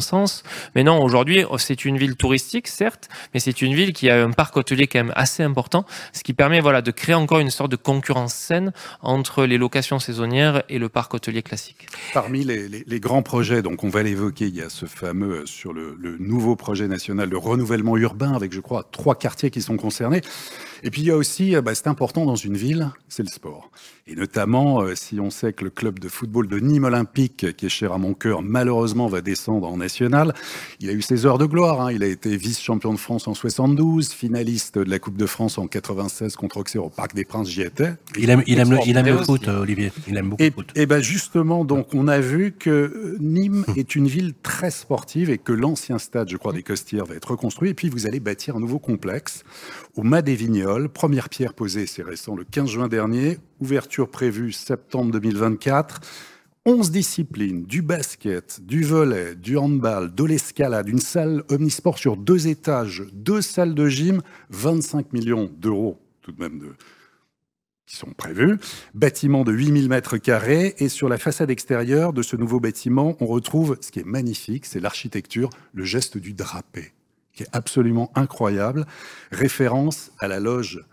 Mais non, aujourd'hui, c'est une ville touristique, certes, mais c'est une ville qui a un parc hôtelier quand même assez important, ce qui permet, voilà, de créer encore une sorte de concurrence saine entre les locations saisonnières et le parc hôtelier classique. Parmi les grands projets, donc on va l'évoquer, il y a ce fameux euh, sur le, le nouveau projet national de renouvellement urbain avec, je crois, trois quartiers qui sont concernés. Et puis il y a aussi, bah, c'est important dans une ville, c'est le sport. Et notamment, euh, si on sait que le club de football de Nîmes Olympique, qui est cher à mon cœur, malheureusement va descendre en national, il a eu ses heures de gloire. Hein. Il a été vice-champion de France en 72, finaliste de la Coupe de France en 96 contre Auxerre au Parc des Princes, j'y étais. Il aime, il aime, le, il aime le foot, euh, Olivier. Il aime beaucoup et, le foot. Et ben justement, donc on a vu que Nîmes <laughs> est une ville très sportive et que l'ancien stade, je crois, des Costières va être reconstruit. Et puis vous allez bâtir un nouveau complexe au Mas des Vignoles. Première pierre posée, c'est récent, le 15 juin dernier. Ouverture prévue septembre 2024. 11 disciplines, du basket, du volet, du handball, de l'escalade, une salle omnisport sur deux étages, deux salles de gym, 25 millions d'euros tout de même qui sont prévus. Bâtiment de 8000 mètres carrés et sur la façade extérieure de ce nouveau bâtiment, on retrouve ce qui est magnifique, c'est l'architecture, le geste du drapé, qui est absolument incroyable. Référence à la loge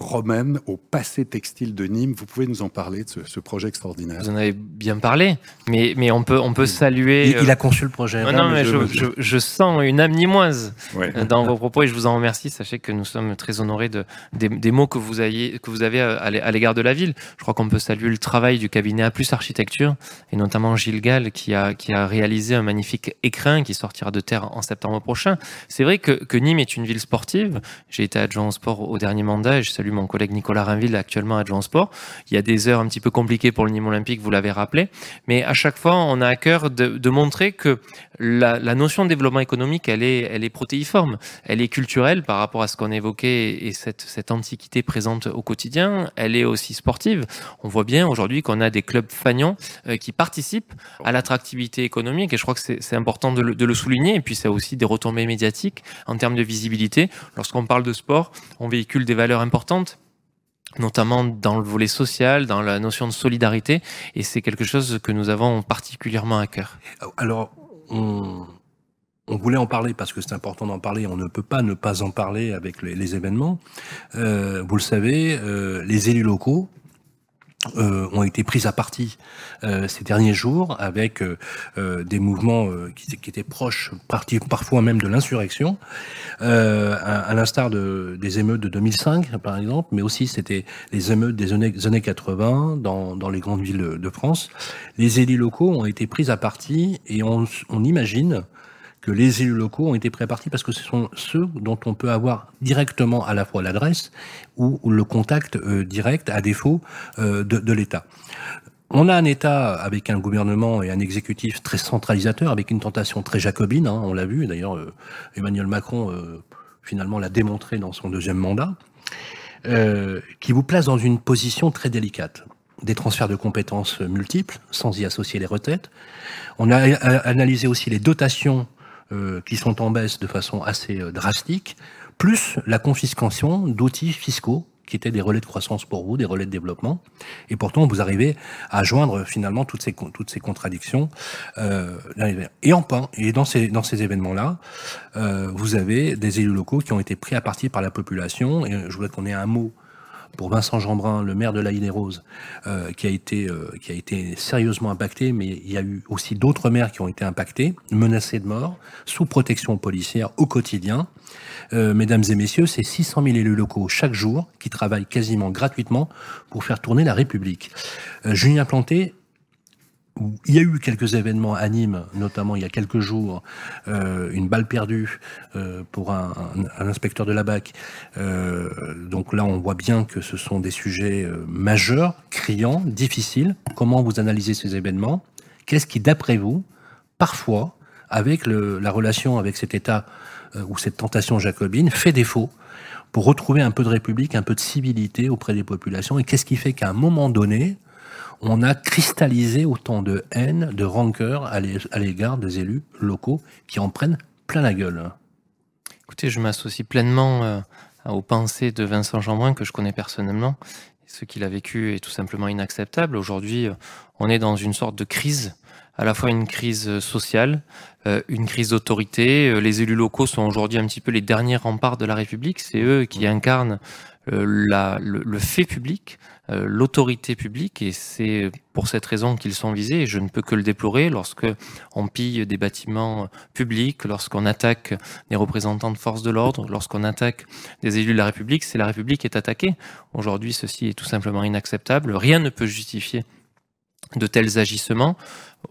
romaine au passé textile de Nîmes. Vous pouvez nous en parler de ce, ce projet extraordinaire Vous en avez bien parlé, mais, mais on peut, on peut saluer. Il, il, a conçu le projet. Non, non mais je, je, je, sens une âme nimoise ouais. dans vos propos et je vous en remercie. Sachez que nous sommes très honorés de, des, des mots que vous, ayez, que vous avez à l'égard de la ville. Je crois qu'on peut saluer le travail du cabinet A Plus Architecture et notamment Gilles Gall qui a, qui a réalisé un magnifique écrin qui sortira de terre en septembre prochain. C'est vrai que, que Nîmes est une ville sportive. J'ai été adjoint au sport au dernier mandat et je salue mon collègue Nicolas Rainville, actuellement adjoint au sport. Il y a des heures un petit peu compliquées pour le Nîmes Olympique, vous l'avez rappelé, mais à chaque fois, on a à cœur de, de montrer que la, la, notion de développement économique, elle est, elle est protéiforme, elle est culturelle par rapport à ce qu'on évoquait et cette, cette antiquité présente au quotidien. Elle est aussi sportive. On voit bien aujourd'hui qu'on a des clubs fagnons euh, qui participent à l'attractivité économique et je crois que c'est important de le, de le souligner. Et puis, ça a aussi des retombées médiatiques en termes de visibilité. Lorsqu'on parle de sport, on véhicule des valeurs importantes notamment dans le volet social, dans la notion de solidarité, et c'est quelque chose que nous avons particulièrement à cœur. Alors, on, voulait en parler parce que c'est important d'en parler, on ne peut pas ne pas en parler avec les, les événements. Euh, vous le savez, euh, les élus locaux, euh, ont été prises à partie euh, ces derniers jours avec euh, des mouvements qui, qui, étaient proches, partie, parfois même de l'insurrection, à, à l'instar de, des émeutes de 2005 par exemple, mais aussi c'était les émeutes des années, années 80 dans, dans, les grandes villes de France. Les élus locaux ont été pris à partie et on, on imagine que les élus locaux ont été partie parce que ce sont ceux dont on peut avoir directement à la fois l'adresse ou, le contact euh, direct à défaut euh, de, de l'État. On a un État avec un gouvernement et un exécutif très centralisateur, avec une tentation très jacobine, hein, on l'a vu, d'ailleurs euh, Emmanuel Macron finalement l'a démontré dans son deuxième mandat, qui vous place dans une position très délicate des transferts de compétences multiples, sans y associer les retraites. On a analysé aussi les dotations euh, qui sont en baisse de façon assez euh, drastique, plus la confiscation d'outils fiscaux qui étaient des relais de croissance pour vous, des relais de développement. Et pourtant, vous arrivez à joindre finalement toutes ces, toutes ces contradictions. Euh, et en et dans ces, dans ces événements-là, euh, vous avez des élus locaux qui ont été pris à partie par la population. Et je voudrais qu'on ait un mot pour Vincent Jeanbrun, le maire de la Île Rose, euh, qui a été euh, qui a été sérieusement impacté, mais il y a eu aussi d'autres maires qui ont été impactés, menacés de mort, sous protection policière au quotidien. Euh, mesdames et messieurs, c'est 600 000 élus locaux chaque jour qui travaillent quasiment gratuitement pour faire tourner la République. Julien Planté il y a eu quelques événements à Nîmes, notamment il y a quelques jours, euh, une balle perdue euh, pour un, inspecteur de la BAC. Euh, donc là, on voit bien que ce sont des sujets majeurs, criants, difficiles. Comment vous analysez ces événements? Qu'est-ce qui, d'après vous, parfois, avec la relation avec cet État ou cette tentation jacobine, fait défaut pour retrouver un peu de république, un peu de civilité auprès des populations? Et qu'est-ce qui fait qu'à un moment donné, on a cristallisé autant de haine, de rancœur à l'égard des élus locaux qui en prennent plein la gueule. Écoutez, je m'associe pleinement euh, aux pensées de Vincent Jeanbrun que je connais personnellement. Ce qu'il a vécu est tout simplement inacceptable. Aujourd'hui, euh, on est dans une sorte de crise, à la fois une crise sociale, euh, une crise d'autorité. Les élus locaux sont aujourd'hui un petit peu les derniers remparts de la République. C'est eux qui incarnent le, fait public, l'autorité publique, et c'est pour cette raison qu'ils sont visés. Et je ne peux que le déplorer lorsque on pille des bâtiments publics, lorsqu'on attaque des représentants de forces de l'ordre, lorsqu'on attaque des élus de la République, c'est la République qui est attaquée. Aujourd'hui, ceci est tout simplement inacceptable. Rien ne peut justifier de tels agissements.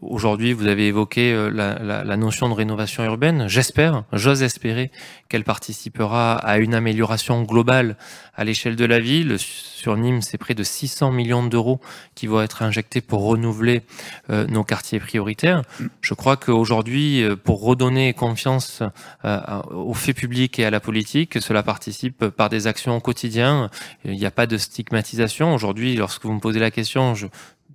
Aujourd'hui, vous avez évoqué euh, la, la, la, notion de rénovation urbaine. J'espère, j'ose espérer qu'elle participera à une amélioration globale à l'échelle de la ville. Sur Nîmes, c'est près de 600 millions d'euros qui vont être injectés pour renouveler euh, nos quartiers prioritaires. Je crois qu'aujourd'hui, euh, pour redonner confiance euh, aux faits publics et à la politique, cela participe par des actions au quotidien. Il n'y a pas de stigmatisation. Aujourd'hui, lorsque vous me posez la question, je,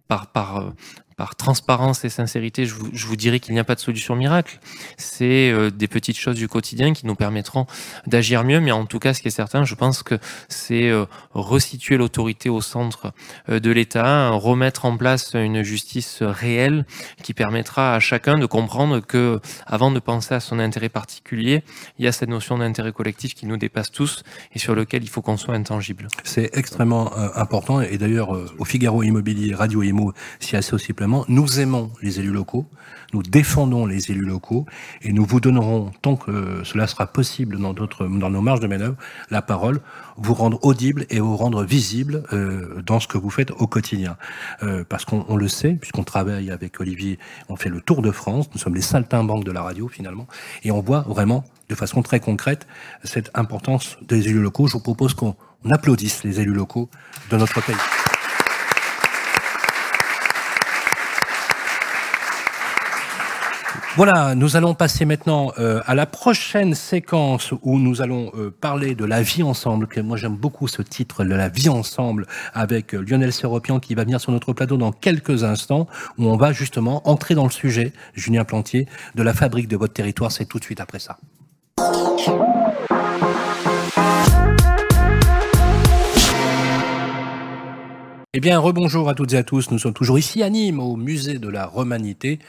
par, par, par transparence et sincérité, je vous, je vous dirais qu'il n'y a pas de solution miracle. C'est euh, des petites choses du quotidien qui nous permettront d'agir mieux. Mais en tout cas, ce qui est certain, je pense que c'est euh, resituer l'autorité au centre euh, de l'État, remettre en place une justice réelle qui permettra à chacun de comprendre que, avant de penser à son intérêt particulier, il y a cette notion d'intérêt collectif qui nous dépasse tous et sur lequel il faut qu'on soit intangible. C'est extrêmement euh, important. Et d'ailleurs, euh, au Figaro Immobilier, Radio Imo s'y associe nous aimons les élus locaux, nous défendons les élus locaux et nous vous donnerons, tant que cela sera possible dans, nos marges de manœuvre, la parole, vous rendre audible et vous rendre visible euh, dans ce que vous faites au quotidien. Euh, parce qu'on le sait, puisqu'on travaille avec Olivier, on fait le tour de France, nous sommes les saltimbanques de la radio finalement, et on voit vraiment de façon très concrète cette importance des élus locaux. Je vous propose qu'on applaudisse les élus locaux de notre pays. Voilà, nous allons passer maintenant euh, à la prochaine séquence où nous allons euh, parler de la vie ensemble. Moi j'aime beaucoup ce titre de la vie ensemble avec euh, Lionel Séropian qui va venir sur notre plateau dans quelques instants où on va justement entrer dans le sujet, Julien Plantier, de la fabrique de votre territoire. C'est tout de suite après ça. Eh bien, rebonjour à toutes et à tous. Nous sommes toujours ici à Nîmes, au musée de la Romanité,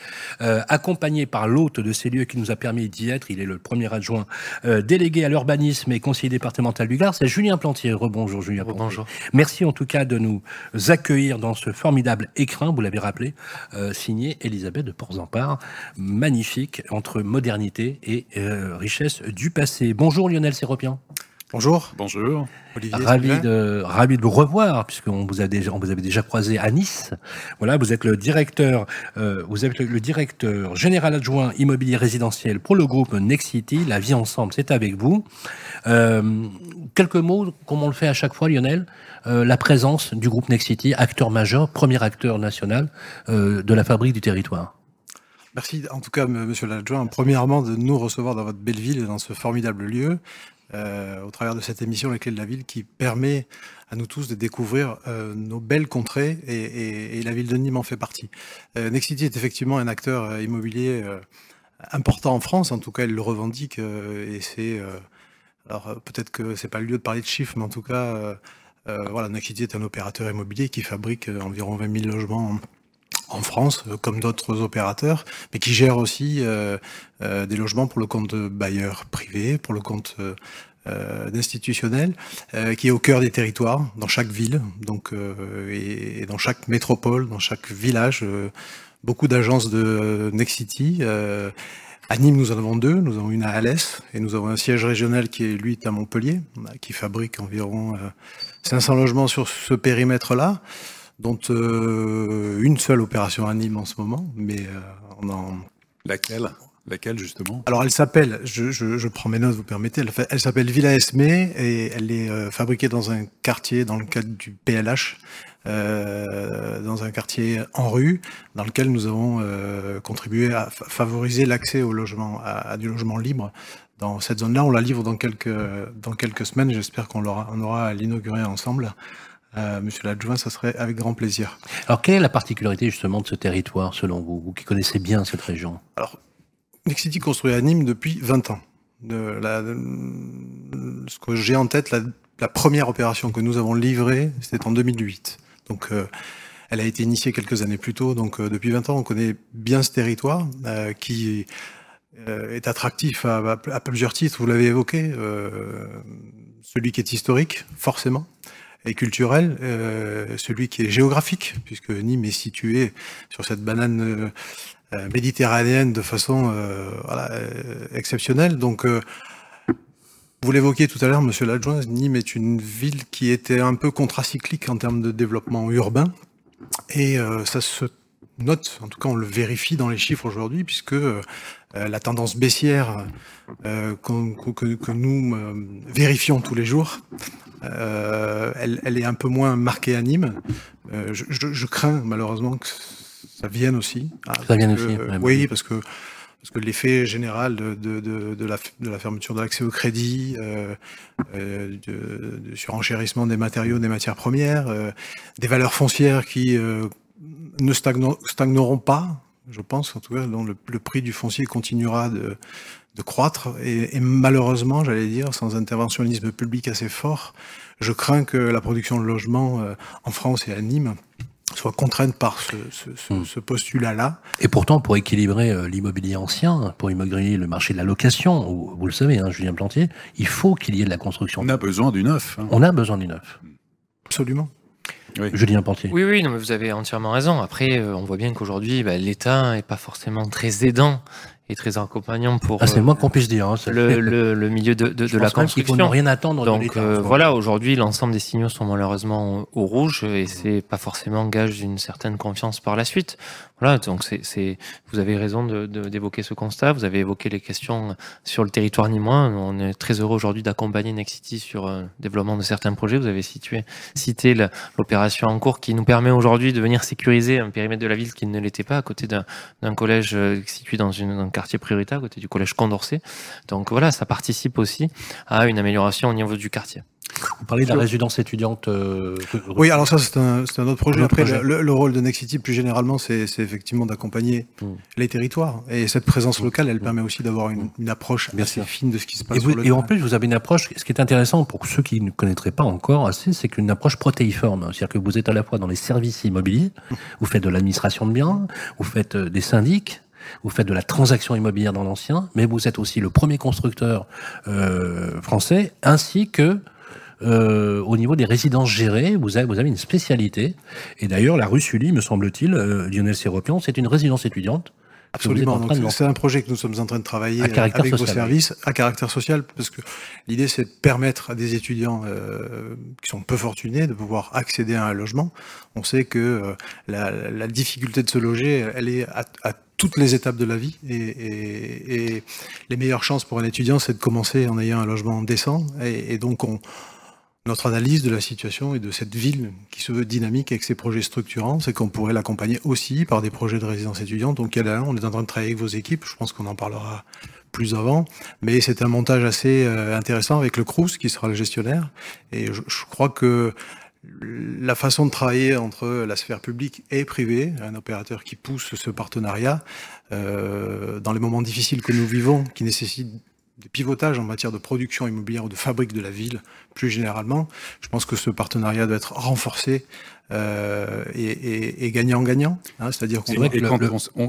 euh, accompagné par l'hôte de ces lieux qui nous a permis d'y être. Il est le premier adjoint euh, délégué à l'urbanisme et conseiller départemental du Gard. C'est Julien Plantier. Rebonjour, Julien. Bonjour. Merci en tout cas de nous accueillir dans ce formidable écrin, vous l'avez rappelé, euh, signé Elisabeth de Porzampar. Magnifique entre modernité et euh, richesse du passé. Bonjour Lionel Séropian. Bonjour. Bonjour. Olivier ravi de, ravi de vous revoir, puisqu'on vous a déjà, on vous avait déjà croisé à Nice. Voilà, vous êtes le directeur, euh, vous êtes le, directeur général adjoint immobilier résidentiel pour le groupe Nexity. La vie ensemble, c'est avec vous. Euh, quelques mots, comme on le fait à chaque fois, Lionel, euh, la présence du groupe Nexity, acteur majeur, premier acteur national euh, de la fabrique du territoire. Merci en tout cas, monsieur l'adjoint, premièrement de nous recevoir dans votre belle ville et dans ce formidable lieu euh, au travers de cette émission Les Clés de la Ville qui permet à nous tous de découvrir euh, nos belles contrées et, la ville de Nîmes en fait partie. Euh, Nexity est effectivement un acteur euh, immobilier important en France, en tout cas il le revendique et c'est alors peut-être que c'est pas le lieu de parler de chiffres, mais en tout cas voilà Nexity est un opérateur immobilier qui fabrique environ 20 000 logements en France, comme d'autres opérateurs, mais qui gère aussi euh, euh, des logements pour le compte de bailleurs privés, pour le compte euh, d'institutionnel qui est au cœur des territoires, dans chaque ville, donc et, et, dans chaque métropole, dans chaque village. beaucoup d'agences de Nexity. À Nîmes, nous en avons deux. Nous avons une à Alès et nous avons un siège régional qui est, lui, à Montpellier, qui fabrique environ 500 logements sur ce périmètre-là dont euh, une seule opération à Nîmes en ce moment, mais euh, on en... Laquelle? Laquelle justement? Alors elle s'appelle, je, je, je, prends mes notes, vous permettez, elle, elle s'appelle Villa Esmé et elle est euh, fabriquée dans un quartier dans le cadre du PLH, euh, dans un quartier en rue, dans lequel nous avons euh, contribué à favoriser l'accès au logement, à, à, du logement libre. Dans cette zone-là, on la livre dans quelques dans quelques semaines. J'espère qu'on l'aura, on aura à l'inaugurer ensemble. Euh, monsieur l'adjoint, ça serait avec grand plaisir. Alors, quelle est la particularité justement de ce territoire, selon vous, vous qui connaissez bien cette région? Alors, Nexity construit à Nîmes depuis 20 ans. De la, de, ce que j'ai en tête, la, la, première opération que nous avons livrée, c'était en 2008. Donc, euh, elle a été initiée quelques années plus tôt. Donc, euh, depuis 20 ans, on connaît bien ce territoire qui est attractif à, à, à, plusieurs titres. Vous l'avez évoqué, celui qui est historique, forcément et culturel, euh, celui qui est géographique, puisque Nîmes est situé sur cette banane euh, méditerranéenne de façon euh, exceptionnelle. Donc, vous l'évoquiez tout à l'heure, monsieur l'adjoint, Nîmes est une ville qui était un peu contracyclique en termes de développement urbain, et ça se note, en tout cas on le vérifie dans les chiffres aujourd'hui, puisque euh, la tendance baissière euh, que, que, que, nous euh, vérifions tous les jours, elle, elle, est un peu moins marquée à Nîmes. Je, je, je, crains malheureusement que ça vienne aussi. Ça vienne aussi. oui, parce que parce que l'effet général de, de, de, de, la, de la fermeture de l'accès au crédit, euh, euh, de, surenchérissement des matériaux, des matières premières, euh, des valeurs foncières qui ne stagneront pas, je pense en tout cas, dont le, le prix du foncier continuera de, de croître. Et, et malheureusement, j'allais dire, sans interventionnisme public assez fort, je crains que la production de logements euh, en France et à Nîmes soit contrainte par ce, ce, ce, mmh. ce postulat-là. Et pourtant, pour équilibrer euh, l'immobilier ancien, pour immobilier le marché de la location, où, vous le savez, hein, Julien Plantier, il faut qu'il y ait de la construction. On a besoin du neuf. Hein. On a besoin du neuf. Absolument. Oui. Julien Pantier. Oui, oui, non, mais vous avez entièrement raison. Après, euh, on voit bien qu'aujourd'hui, bah, l'État n'est pas forcément très aidant et très accompagnant pour. Ah, c'est le moins qu'on puisse dire. Hein, le, <laughs> le, le, milieu de, de, de la construction. Il faut rien attendre. Donc euh, voilà, aujourd'hui, l'ensemble des signaux sont malheureusement au rouge et c'est pas forcément gage d'une certaine confiance par la suite. Voilà, donc c'est, vous avez raison de, de, d'évoquer ce constat. Vous avez évoqué les questions sur le territoire nîmois. On est très heureux aujourd'hui d'accompagner Nexity sur le développement de certains projets. Vous avez situé, cité l'opération en cours qui nous permet aujourd'hui de venir sécuriser un périmètre de la ville qui ne l'était pas à côté d'un, collège situé dans une un quartier prioritaire à côté du collège Condorcet. Donc voilà, ça participe aussi à une amélioration au niveau du quartier. Vous parlez de la résidence étudiante. Euh, oui, alors ça c'est un, un, autre projet. Après, projet. Le, le, rôle de Nexity plus généralement, c'est effectivement d'accompagner mmh. les territoires. Et cette présence locale, elle mmh. permet aussi d'avoir une, une, approche Bien assez sûr. fine de ce qui se passe. Et, vous, sur le et en plus, vous avez une approche. Ce qui est intéressant pour ceux qui ne connaîtraient pas encore assez, c'est qu'une approche protéiforme. C'est-à-dire que vous êtes à la fois dans les services immobiliers, mmh. vous faites de l'administration de biens, vous faites des syndics, vous faites de la transaction immobilière dans l'ancien, mais vous êtes aussi le premier constructeur euh, français, ainsi que euh, au niveau des résidences gérées, vous avez, vous avez une spécialité. Et d'ailleurs, la rue Sully, me semble-t-il, euh, Lionel Séropian, c'est une résidence étudiante. Absolument. C'est un projet que nous sommes en train de travailler avec social, vos services à caractère social, parce que l'idée c'est de permettre à des étudiants euh, qui sont peu fortunés de pouvoir accéder à un logement. On sait que euh, la, la, difficulté de se loger, elle est à, à toutes les étapes de la vie et, et, et, les meilleures chances pour un étudiant, c'est de commencer en ayant un logement décent et, et donc on, notre analyse de la situation et de cette ville qui se veut dynamique avec ses projets structurants, c'est qu'on pourrait l'accompagner aussi par des projets de résidence étudiante. Donc, il y a on est en train de travailler avec vos équipes. Je pense qu'on en parlera plus avant. Mais c'est un montage assez euh, intéressant avec le CRUS qui sera le gestionnaire. Et je, crois que la façon de travailler entre la sphère publique et privée, un opérateur qui pousse ce partenariat euh, dans les moments difficiles que nous vivons, qui nécessitent pivotages en matière de production immobilière ou de fabrique de la ville, plus généralement. Je pense que ce partenariat doit être renforcé euh, et, gagnant-gagnant. Hein, C'est-à-dire qu'on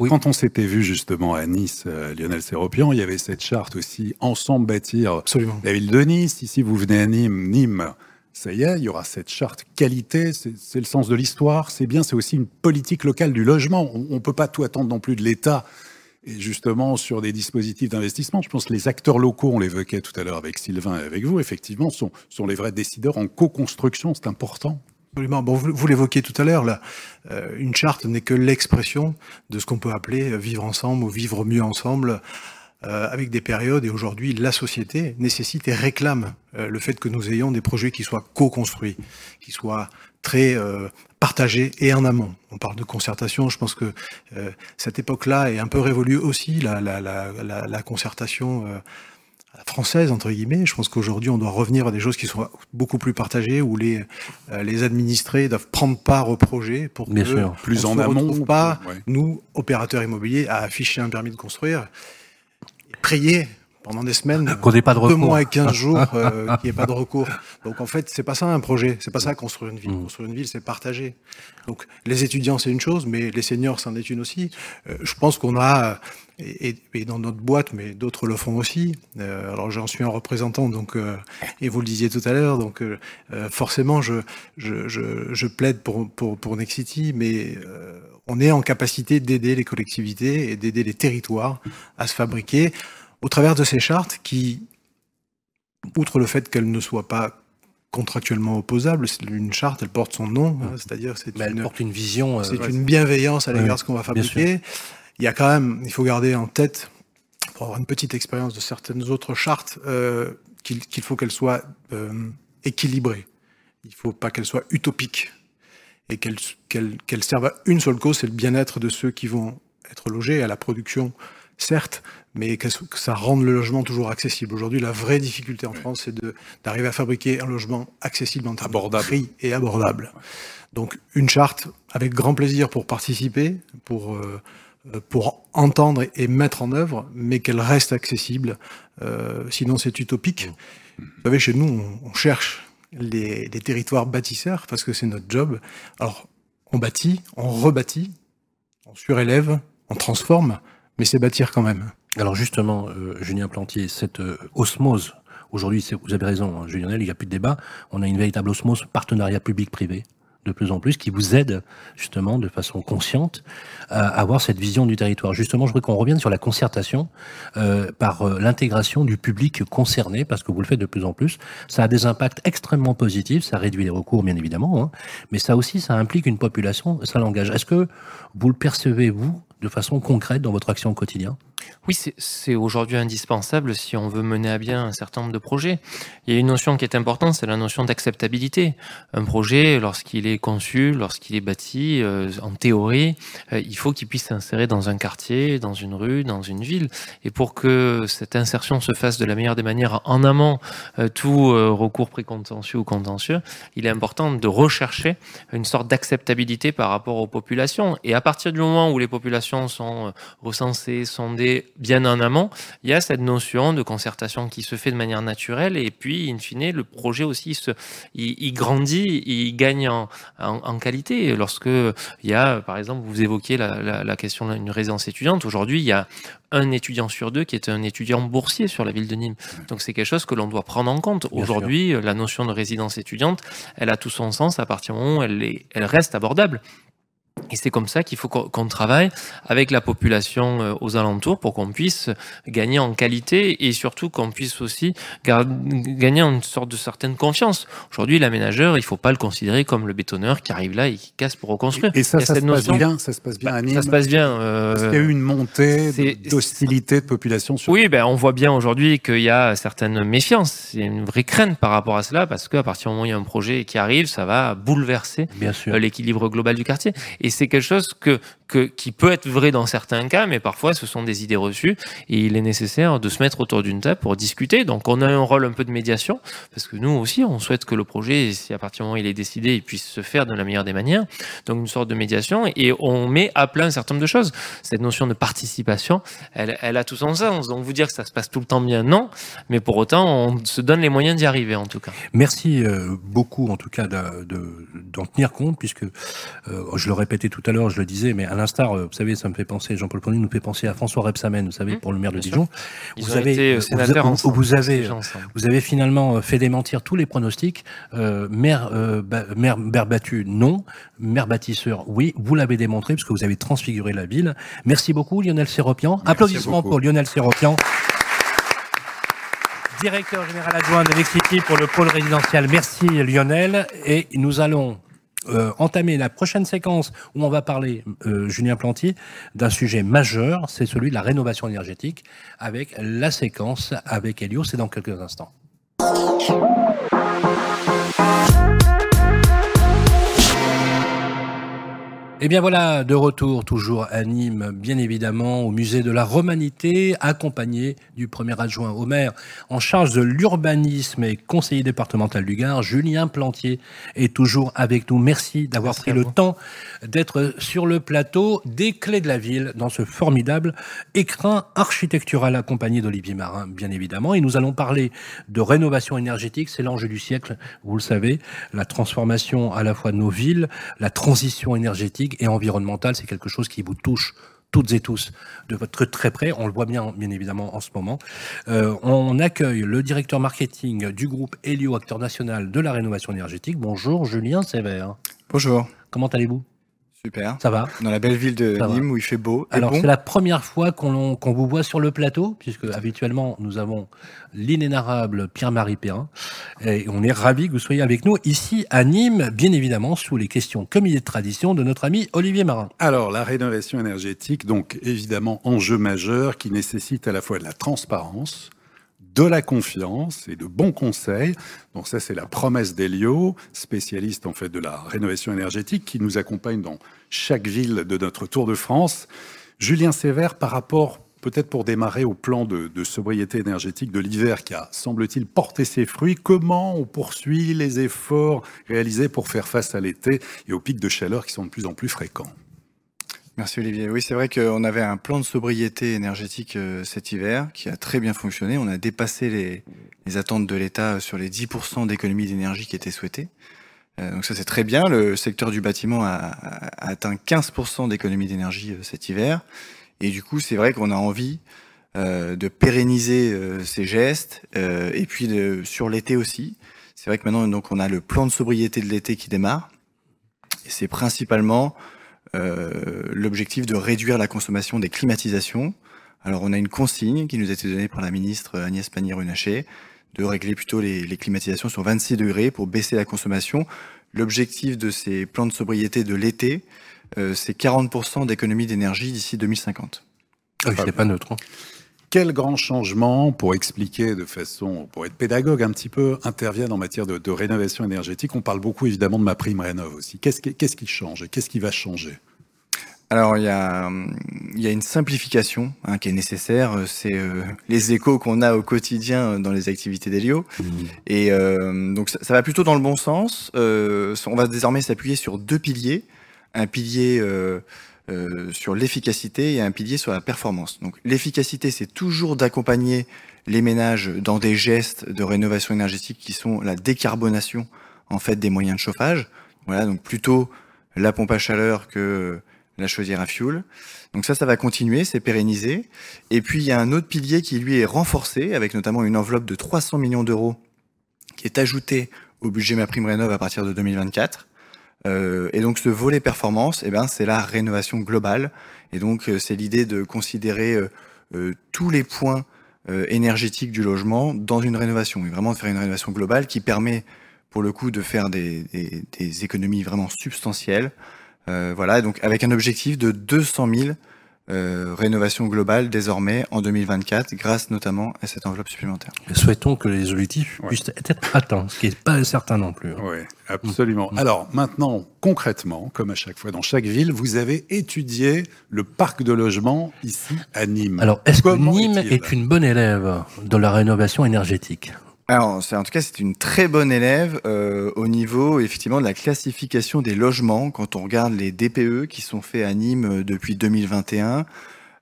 quand, on, s'était vu justement à Nice, euh, Lionel Séropian, il y avait cette charte aussi, ensemble bâtir Absolument. la ville de Nice. Ici, vous venez à Nîmes, Nîmes, ça y est, il y aura cette charte qualité, c'est le sens de l'histoire, c'est bien, c'est aussi une politique locale du logement. On ne peut pas tout attendre non plus de l'État. Et justement, sur des dispositifs d'investissement, je pense que les acteurs locaux, on l'évoquait tout à l'heure avec Sylvain et avec vous, effectivement, sont, sont les vrais décideurs en co-construction, c'est important. Absolument. Bon, vous, l'évoquiez tout à l'heure, là, euh, une charte n'est que l'expression de ce qu'on peut appeler euh, vivre ensemble ou vivre mieux ensemble, euh, avec des périodes. Et aujourd'hui, la société nécessite et réclame le fait que nous ayons des projets qui soient co-construits, qui soient très partagés et en amont. On parle de concertation. Je pense que cette époque-là est un peu révolue aussi, la, la, la, la concertation française entre guillemets. Je pense qu'aujourd'hui on doit revenir à des choses qui soient beaucoup plus partagées où les euh, les administrés doivent prendre part au projet pour Bien que plus en amont pas nous opérateurs immobiliers à afficher un permis de construire et prier pendant des semaines, qu'on pas de recours. deux mois et 15 jours, euh, <laughs> qu'il n'y ait pas de recours. Donc en fait, c'est pas ça un projet, c'est pas ça construire une ville. Mm. Construire une ville, c'est partager. Donc les étudiants, c'est une chose, mais les seniors, c'en est une aussi. Euh, je pense qu'on a, et, et, dans notre boîte, mais d'autres le font aussi. Euh, alors j'en suis un représentant, donc euh, et vous le disiez tout à l'heure, donc euh, forcément, je, je, je, je, plaide pour, pour, pour Nexity, mais on est en capacité d'aider les collectivités et d'aider les territoires à se fabriquer au travers de ces chartes qui, outre le fait qu'elles ne soient pas contractuellement opposables, une charte, elle porte son nom, hein, c'est-à-dire c'est une, porte une vision, euh, c'est une bienveillance à l'égard de ce qu'on va fabriquer. Il y a quand même, il faut garder en tête, pour avoir une petite expérience de certaines autres chartes, euh, qu'il faut qu'elles soient euh, équilibrées. Il ne faut pas qu'elles soient utopiques et qu'elles qu'elles servent à une seule cause, c'est le bien-être de ceux qui vont être logés à la production certes, mais que, ça rende le logement toujours accessible. Aujourd'hui, la vraie difficulté en France, c'est d'arriver à fabriquer un logement accessible en termes abordable. de prix et abordable. Donc, une charte avec grand plaisir pour participer, pour, euh, pour entendre et mettre en œuvre, mais qu'elle reste accessible. Euh, sinon, c'est utopique. Vous savez, chez nous, on, cherche les, les territoires bâtisseurs parce que c'est notre job. Alors, on bâtit, on rebâtit, on surélève, on transforme mais c'est bâtir quand même. Alors justement, euh, Julien Plantier, cette euh, osmose, aujourd'hui, vous avez raison, hein, Julien, il n'y a plus de débat, on a une véritable osmose partenariat public-privé de plus en plus, qui vous aide justement de façon consciente à avoir cette vision du territoire. Justement, je voudrais qu'on revienne sur la concertation euh, par euh, l'intégration du public concerné, parce que vous le faites de plus en plus. Ça a des impacts extrêmement positifs, ça réduit les recours bien évidemment, hein, mais ça aussi, ça implique une population, ça l'engage. Est-ce que vous le percevez, vous, de façon concrète dans votre action au quotidien Oui, c'est aujourd'hui indispensable si on veut mener à bien un certain nombre de projets. Il y a une notion qui est importante, c'est la notion d'acceptabilité. Un projet, lorsqu'il est conçu, lorsqu'il est bâti, euh, en théorie, euh, il faut qu'il puisse s'insérer dans un quartier, dans une rue, dans une ville. Et pour que cette insertion se fasse de la meilleure des manières en amont, euh, tout recours précontentieux ou contentieux, il est important de rechercher une sorte d'acceptabilité par rapport aux populations. Et à partir du moment où les populations sont euh, recensées, sondées bien en amont, il y a cette notion de concertation qui se fait de manière naturelle et puis, in fine, le projet aussi, se, il, grandit, il gagne en, en, qualité. Lorsque il y a, par exemple, vous évoquiez la, la, question d'une résidence étudiante, aujourd'hui, il y a un étudiant sur deux qui est un étudiant boursier sur la ville de Nîmes. Donc c'est quelque chose que l'on doit prendre en compte. Aujourd'hui, la notion de résidence étudiante, elle a tout son sens à partir du moment où elle, est, elle reste abordable. Et c'est comme ça qu'il faut qu'on travaille avec la population euh, aux alentours pour qu'on puisse gagner en qualité et surtout qu'on puisse aussi gagner une sorte de certaine confiance. Aujourd'hui, l'aménageur, il faut pas le considérer comme le bétonneur qui arrive là et qui casse pour reconstruire. Et ça, ça se, passe bien, ça se passe bien à Nîmes. Ça se passe bien. Euh, Parce qu'il y a eu une montée d'hostilité de population. Sur... Oui, ben on voit bien aujourd'hui qu'il y a certaines méfiances, il y a une vraie crainte par rapport à cela parce qu'à partir du moment où il y a un projet qui arrive, ça va bouleverser l'équilibre global du quartier. Et c'est quelque chose que que, qui peut être vrai dans certains cas, mais parfois ce sont des idées reçues et il est nécessaire de se mettre autour d'une table pour discuter. Donc on a un rôle un peu de médiation parce que nous aussi on souhaite que le projet, si à partir du moment où il est décidé, il puisse se faire de la meilleure des manières. Donc une sorte de médiation et on met à plat un certain nombre de choses. Cette notion de participation, elle, a tout son sens. Donc vous dire que ça se passe tout le temps bien, non, mais pour autant on se donne les moyens d'y arriver en tout cas. Merci euh, beaucoup en tout cas d'en de, tenir compte puisque euh, je le répétais tout à l'heure, je le disais, mais à l'instar, euh, vous savez, ça me fait penser, Jean-Paul Ponty nous fait penser à François Rebsamen, vous savez, mmh, pour le maire de Dijon. Vous avez, vous, vous, avez, vous avez finalement fait démentir tous les pronostics. maire, maire, maire battu, non. Maire bâtisseur, oui. Vous l'avez démontré parce que vous avez transfiguré la ville. Merci beaucoup, Lionel Séropian. Applaudissements pour Lionel Séropian directeur général adjoint de City pour le pôle résidentiel. Merci Lionel. Et nous allons euh, entamer la prochaine séquence où on va parler, euh, Julien Plantier, d'un sujet majeur, c'est celui de la rénovation énergétique, avec la séquence avec Elio, c'est dans quelques instants. Et eh bien voilà, de retour toujours à Nîmes, bien évidemment, au musée de la Romanité, accompagné du premier adjoint au maire en charge de l'urbanisme et conseiller départemental du Gard, Julien Plantier, est toujours avec nous. Merci d'avoir pris le temps d'être sur le plateau des clés de la ville dans ce formidable écrin architectural accompagné d'Olivier Marin, bien évidemment. Et nous allons parler de rénovation énergétique, c'est l'enjeu du siècle, vous le savez, la transformation à la fois de nos villes, la transition énergétique et environnementale, c'est quelque chose qui vous touche toutes et tous de votre très près. On le voit bien, bien évidemment, en ce moment. Euh, on accueille le directeur marketing du groupe Helio, acteur national de la rénovation énergétique. Bonjour, Julien Sévère. Bonjour. Comment allez-vous? Super. Ça va Dans la belle ville de Nîmes où il fait beau. Alors, c'est la première fois qu'on vous voit sur le plateau, puisque habituellement, nous avons l'inénarrable Pierre-Marie Perrin. Et on est ravis que vous soyez avec nous ici à Nîmes, bien évidemment, sous les questions, comme il est de tradition, de notre ami Olivier Marin. Alors, la rénovation énergétique, donc évidemment, enjeu majeur qui nécessite à la fois de la transparence, de la confiance et de bons conseils. Donc ça, c'est la promesse d'Elio, spécialiste en fait de la rénovation énergétique, qui nous accompagne dans chaque ville de notre Tour de France. Julien Sévère, par rapport peut-être pour démarrer au plan de, sobriété énergétique de l'hiver qui a, semble-t-il, porté ses fruits, comment on poursuit les efforts réalisés pour faire face à l'été et aux pics de chaleur qui sont de plus en plus fréquents? Merci Olivier. Oui, c'est vrai qu'on avait un plan de sobriété énergétique euh, cet hiver qui a très bien fonctionné. On a dépassé les, les attentes de l'État sur les 10% d'économie d'énergie qui étaient souhaitées. Euh, donc ça c'est très bien. Le secteur du bâtiment a, a atteint 15% d'économie d'énergie euh, cet hiver. Et du coup, c'est vrai qu'on a envie euh, de pérenniser euh, ces gestes et puis de, sur l'été aussi. C'est vrai que maintenant, donc, on a le plan de sobriété de l'été qui démarre. C'est principalement euh, l'objectif de réduire la consommation des climatisations. Alors on a une consigne qui nous a été donnée par la ministre Agnès Pannier-Runacher de régler plutôt les, les, climatisations sur 26 degrés pour baisser la consommation. L'objectif de ces plans de sobriété de l'été, euh, c'est 40% d'économie d'énergie d'ici 2050. Ah oui, c'est pas neutre. Hein. Quels grands changements, pour expliquer de façon, pour être pédagogue un petit peu, interviennent en matière de, de rénovation énergétique? On parle beaucoup évidemment de ma prime rénov aussi. Qu'est-ce qui, change? Et qu'est-ce qui va changer? Alors il y a, il y a une simplification hein, qui est nécessaire. C'est euh, les échos qu'on a au quotidien dans les activités d'Helio. Mmh. Et euh, donc ça, ça, va plutôt dans le bon sens. Euh, on va désormais s'appuyer sur deux piliers. Un pilier euh, sur l'efficacité et un pilier sur la performance. Donc l'efficacité, c'est toujours d'accompagner les ménages dans des gestes de rénovation énergétique qui sont la décarbonation en fait des moyens de chauffage. Voilà, donc plutôt la pompe à chaleur que la chaudière à fioul. Donc ça, ça va continuer, c'est pérennisé. Et puis il y a un autre pilier qui lui est renforcé, avec notamment une enveloppe de 300 millions d'euros qui est ajoutée au budget Ma Prime Rénov à partir de 2024. Euh, et donc ce volet performance, eh ben, c'est la rénovation globale. Et donc euh, c'est l'idée de considérer euh, tous les points énergétiques du logement dans une rénovation. Et vraiment de faire une rénovation globale qui permet pour le coup de faire des, économies vraiment substantielles voilà, donc avec un objectif de 200 000 euh, rénovation globale désormais en 2024, grâce notamment à cette enveloppe supplémentaire. Souhaitons que les objectifs Ouais. puissent être atteints, ce qui n'est pas certain non plus. Oui, absolument. Mm. Alors maintenant, concrètement, comme à chaque fois dans chaque ville, vous avez étudié le parc de logement ici à Nîmes. Alors, est-ce que Nîmes est une bonne élève de la rénovation énergétique? Alors, c'est en tout cas, c'est une très bonne élève euh, au niveau effectivement de la classification des logements. Quand on regarde les DPE qui sont faits à Nîmes euh, depuis 2021,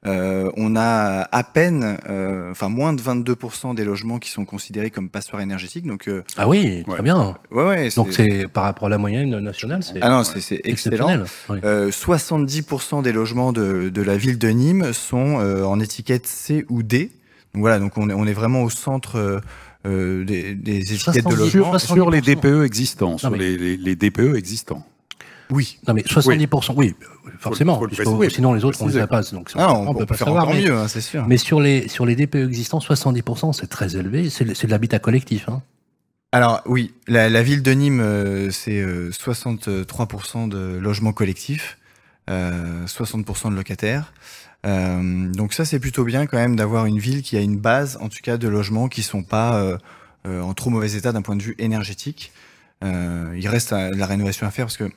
euh, on a à peine, euh, enfin moins de 22% des logements qui sont considérés comme passoires énergétiques. Donc, euh, Ah oui, très Ouais. bien. ouais, ouais. Donc c'est par rapport à la moyenne nationale, c'est ah non, c'est c'est excellent. exceptionnel. Oui. Euh, 70% des logements de, de la ville de Nîmes sont euh, en étiquette C ou D. Donc voilà, donc on est, on est vraiment au centre euh, euh, des, des étiquettes de 70. logement. sur, sur les 70%. DPE existants, sur mais- les, les- les DPE existants. Oui. Non mais 70%, oui, forcément, faut le puisque préciser, sinon les autres on les pas, donc Ah, on, on, peut pas faire savoir. encore Mais, mieux, hein, c'est sûr. mais sur les sur les DPE existants, 70% c'est très élevé, c'est c'est de l'habitat collectif. Hein. Alors oui, la, la ville de Nîmes, euh, c'est euh, 63% de logements collectifs, euh, 60% de locataires. Euh, donc ça, c'est plutôt bien quand même d'avoir une ville qui a une base, en tout cas, de logements qui sont pas euh, euh, en trop mauvais état d'un point de vue énergétique. Euh, il reste euh, la rénovation à faire parce que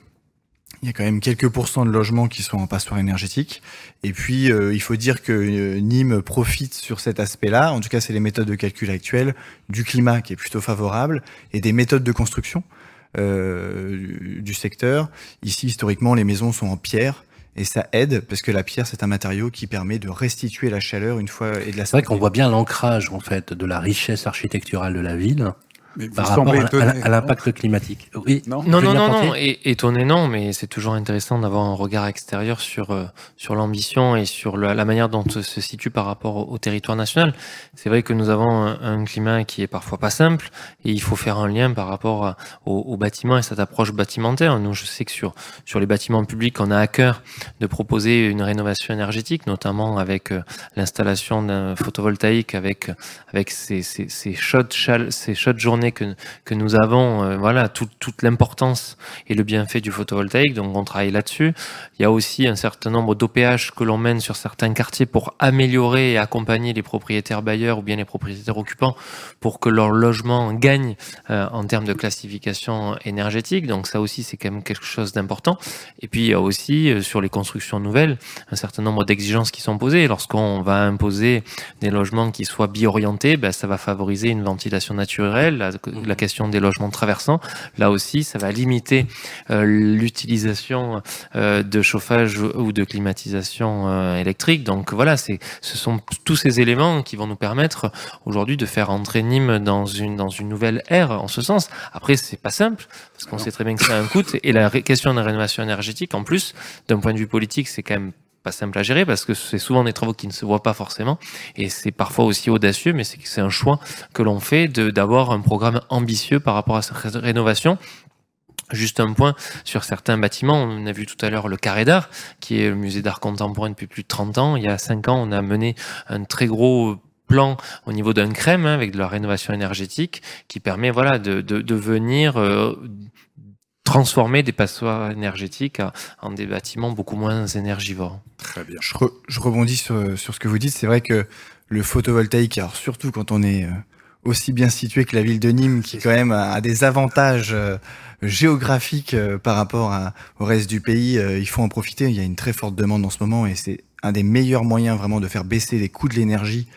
il y a quand même quelques pourcents de logements qui sont en passoire énergétique. Et puis, euh, il faut dire que Nîmes profite sur cet aspect-là. En tout cas, c'est les méthodes de calcul actuelles du climat qui est plutôt favorable et des méthodes de construction euh, du secteur. Ici, historiquement, les maisons sont en pierre. Et ça aide parce que la pierre, c'est un matériau qui permet de restituer la chaleur une fois et de la C'est vrai qu'on voit bien l'ancrage en fait de la richesse architecturale de la ville Mais par rapport à, à- étonné. à l'impact climatique. Oui. Non Non, non, non, non, et, étonné non, mais c'est toujours intéressant d'avoir un regard extérieur sur, euh, sur l'ambition et sur le- la manière dont se se situe par rapport au, au territoire national. C'est vrai que nous avons un, un climat qui est parfois pas simple et il faut faire un lien par rapport à- au, au bâtiment et cette approche bâtimentaire. Nous, je sais que sur, sur les bâtiments publics, on a à cœur de proposer une rénovation énergétique, notamment avec euh, l'installation d'un photovoltaïque, avec, avec ces, ces, ces chaudes, chal- ces chaudes journées que, nous avons, euh, voilà, tout- toute l'importance et le bienfait du photovoltaïque. Donc, on travaille là-dessus. Il y a aussi un certain nombre d'OPH que l'on mène sur certains quartiers pour améliorer et accompagner les propriétaires bailleurs ou bien les propriétaires occupants pour que leur logement gagne euh, en termes de classification énergétique. Donc, ça aussi, c'est quand même quelque chose d'important. Et puis, il y a aussi, euh, sur les constructions nouvelles, un certain nombre d'exigences qui sont posées. Lorsqu'on va imposer des logements qui soient bi-orientés, ben, ça va favoriser une ventilation naturelle, la, la question des logements traversants. Là aussi, ça va limiter euh, l'utilisation euh, de chauffage ou de climatisation euh, électrique. Donc voilà, c'est, ce sont tous ces éléments qui vont nous permettre aujourd'hui de faire entrer Nîmes dans une, dans une nouvelle ère en ce sens. Après, c'est pas simple parce qu'on sait très bien que ça a un coût et la question de la rénovation énergétique, en plus, d'un point de vue politique, c'est quand même simple à gérer parce que c'est souvent des travaux qui ne se voient pas forcément et c'est parfois aussi audacieux mais c'est un choix que l'on fait d'avoir un programme ambitieux par rapport à cette ré- rénovation Juste un point sur certains bâtiments. On a vu tout à l'heure le Carré d'Art, qui est le musée d'art contemporain depuis plus de 30 ans. Il y a 5 ans, on a mené un très gros plan au niveau d'un crème hein, avec de la rénovation énergétique qui permet voilà de, de, de venir euh, transformer des passoires énergétiques en des bâtiments beaucoup moins énergivores. Très bien. Je, re- je rebondis sur, sur ce que vous dites. C'est vrai que le photovoltaïque, alors surtout quand on est euh, aussi bien situé que la ville de Nîmes, qui quand même a, des avantages euh, géographiques euh, par rapport à- au reste du pays, il faut en profiter. Il y a une très forte demande en ce moment et c'est un des meilleurs moyens vraiment de faire baisser les coûts de l'énergie.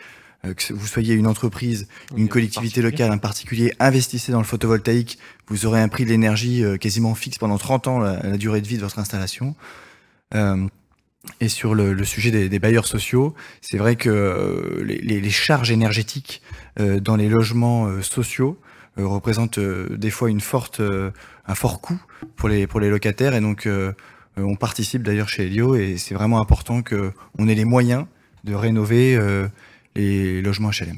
Euh, que vous soyez une entreprise, une collectivité locale, un particulier, investissez dans le photovoltaïque, vous aurez un prix de l'énergie euh, quasiment fixe pendant 30 ans, la, la durée de vie de votre installation. Euh, et sur le, le sujet des, des bailleurs sociaux, c'est vrai que les, les- les charges énergétiques euh, dans les logements euh, sociaux représentent des fois une forte, un fort coût pour les, pour les locataires. Et donc, on participe d'ailleurs chez Helio et c'est vraiment important qu'on ait les moyens de rénover les logements HLM.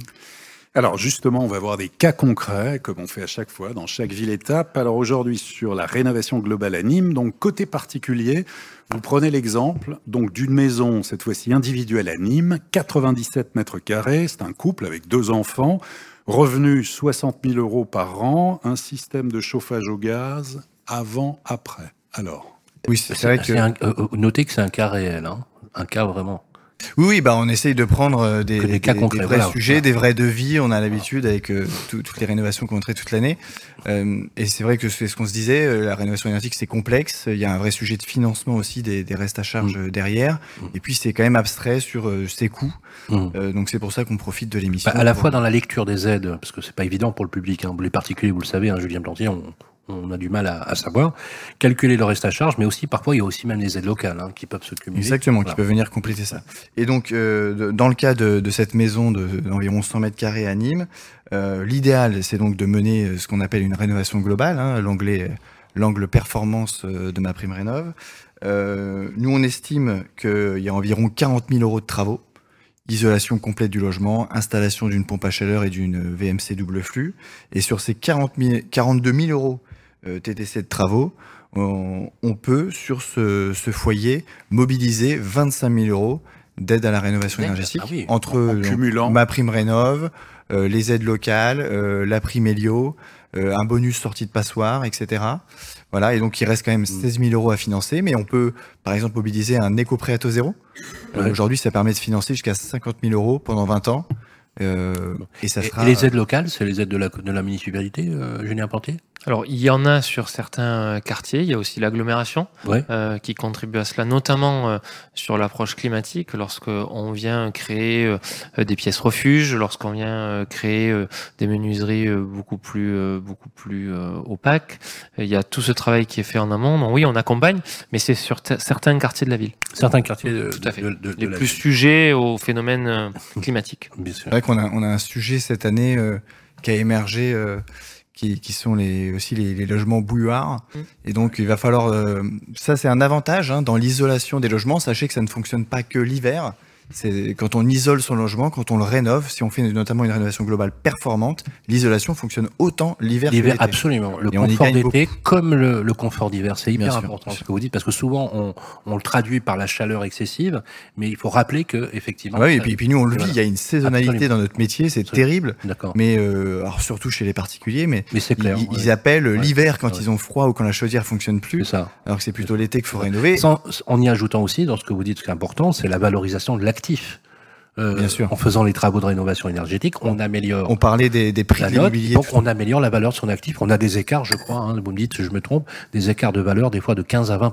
Alors justement, on va voir des cas concrets, comme on fait à chaque fois dans chaque ville-étape. Alors aujourd'hui, sur la rénovation globale à Nîmes, donc côté particulier, vous prenez l'exemple donc d'une maison, cette fois-ci individuelle à Nîmes, 97 mètres carrés, c'est un couple avec deux enfants, revenu 60 000 euros par an, un système de chauffage au gaz avant, après. Alors, Oui, c'est vrai que... C'est un- euh, euh, notez que c'est un cas réel, hein. un cas vraiment. Oui, oui, bah on essaye de prendre euh, des, des cas concrets, vrais voilà. sujets, des vrais devis. On a l'habitude avec euh, tout- toutes les rénovations qu'on traite toute l'année. Euh, et c'est vrai que c'est ce qu'on se disait, euh, la rénovation énergétique c'est complexe. Il y a un vrai sujet de financement aussi des, des restes à charge euh, derrière. Et puis c'est quand même abstrait sur ses coûts. Mmh. Donc c'est pour ça qu'on profite de l'émission. Bah, à la fois dans la lecture des aides, parce que c'est pas évident pour le public, hein, les particuliers, vous le savez, hein, Julien Plantier, on, on a du mal à, à savoir calculer le reste à charge, mais aussi parfois il y a aussi même des aides locales hein, qui peuvent se cumuler. Exactement, Voilà. qui peuvent venir compléter ça. Et donc, euh, de- dans le cas de, de cette maison de- d'environ 100 mètres carrés à Nîmes, euh, l'idéal, c'est donc de mener euh, ce qu'on appelle une rénovation globale, hein, l'anglais, l'angle performance euh, de ma prime rénov. Euh, nous, on estime qu'il y a environ 40 000 euros de travaux, isolation complète du logement, installation d'une pompe à chaleur et d'une VMC double flux. Et sur ces 40 000 42 000 euros euh, TTC de travaux, on, on peut, sur ce, ce foyer, mobiliser 25 000 euros d'aide à la rénovation énergétique Ah oui. entre En donc, cumulant. ma prime rénov, euh, les aides locales, euh, la prime Helio, euh, un bonus sortie de passoire, etc. Voilà, et donc il reste quand même 16 000 euros à financer, mais on peut par exemple mobiliser un éco-prêt à taux zéro. Euh, Ouais. Aujourd'hui, ça permet de financer jusqu'à 50 000 euros pendant 20 ans. Euh, et ça sera. et les aides locales, c'est les aides de la, de la municipalité, euh, Julien Plantier Alors, il y en a sur certains quartiers. Il y a aussi l'agglomération Ouais. euh, qui contribue à cela, notamment euh, sur l'approche climatique. Lorsqu'on vient créer euh, des pièces refuges, lorsqu'on vient euh, créer euh, des menuiseries euh, beaucoup plus, euh, beaucoup plus euh, opaques, il y a tout ce travail qui est fait en amont. Donc oui, on accompagne, mais c'est sur certains quartiers de la ville. Certains quartiers de, Tout à fait. de- de- de Les plus ville, sujets aux phénomènes euh, <laughs> climatiques. bien sûr. C'est vrai qu'on a, on a un sujet cette année euh, qui a émergé, euh, qui, qui sont les, aussi les, les logements bouillards. Mm. Et donc, il va falloir. euh, ça, c'est un avantage hein, dans l'isolation des logements. Sachez que ça ne fonctionne pas que l'hiver. C'est quand on isole son logement, quand on le rénove, si on fait notamment une rénovation globale performante, l'isolation fonctionne autant l'hiver que l'été. absolument. Le Et confort d'été comme le, le confort d'hiver. C'est hyper Bien important ce que vous dites, parce que souvent on, on le traduit par la chaleur excessive, mais il faut rappeler que effectivement. Ah oui, et puis, et puis nous, on le vit. Il y a une saisonnalité Absolument. dans notre métier, c'est terrible. D'accord. Mais euh, alors surtout chez les particuliers, mais Mais clair. ils, ouais. ils appellent Ouais. l'hiver quand Ouais. ils ont froid ou quand la chaudière fonctionne plus, ça. alors que c'est plutôt l'été qu'il faut rénover. Sans- en y ajoutant aussi, dans ce que vous dites, ce qui est important, c'est la valorisation de l'actif. Euh, Bien sûr. En faisant les travaux de rénovation énergétique, on améliore On parlait des, des prix la de l'immobilier. donc on améliore la valeur de son actif. On a des écarts, je crois, hein, vous me dites si je me trompe, des écarts de valeur des fois de 15 à 20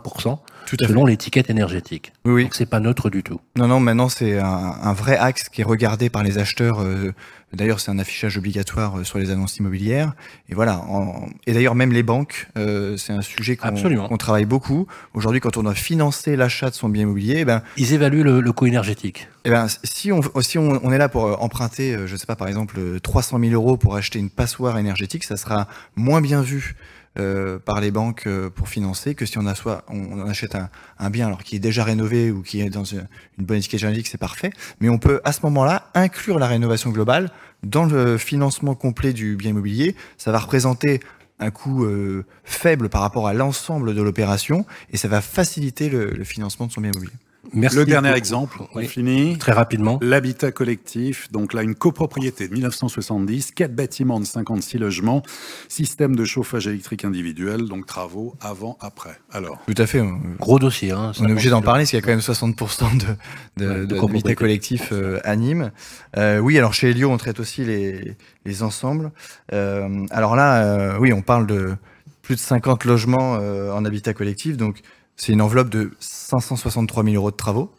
Tout à selon l'étiquette énergétique. Oui, oui. Donc c'est pas neutre du tout. Non, non, maintenant c'est un, un vrai axe qui est regardé par les acheteurs. euh, d'ailleurs, c'est un affichage obligatoire euh, sur les annonces immobilières. Et voilà. en- et d'ailleurs, même les banques, euh, c'est un sujet qu'on qu'on travaille beaucoup. Aujourd'hui, quand on doit financer l'achat de son bien immobilier, eh ben, Ils évaluent le, le coût énergétique. eh ben, si on, si on, on est là pour euh, emprunter, euh, je sais pas, par exemple, euh, 300 000 euros pour acheter une passoire énergétique, ça sera moins bien vu euh, par les banques euh, pour financer que si on, a soit, on, achète un, bien alors qui est déjà rénové ou qui est dans une, bonne étiquette énergétique, c'est parfait. Mais on peut à ce moment-là inclure la rénovation globale dans le financement complet du bien immobilier. Ça va représenter un coût euh, faible par rapport à l'ensemble de l'opération et ça va faciliter le, le financement de son bien immobilier. Merci. Le dernier beaucoup. exemple, on Oui. finit. Très rapidement. L'habitat collectif, donc là une copropriété de 1970, quatre bâtiments de 56 logements, système de chauffage électrique individuel, donc travaux avant, après. Alors, Tout à fait. on- Gros dossier. Hein, On est obligé d'en parler parce qu'il y a quand même 60% de, de, Ouais, de de- d'habitat copropriété. collectif euh, à Nîmes. Euh, oui, alors chez Elio, on traite aussi les, les ensembles. Euh, alors là, euh, oui, on parle de plus de 50 logements euh, en habitat collectif. Donc, c'est une enveloppe de 563 000 euros de travaux.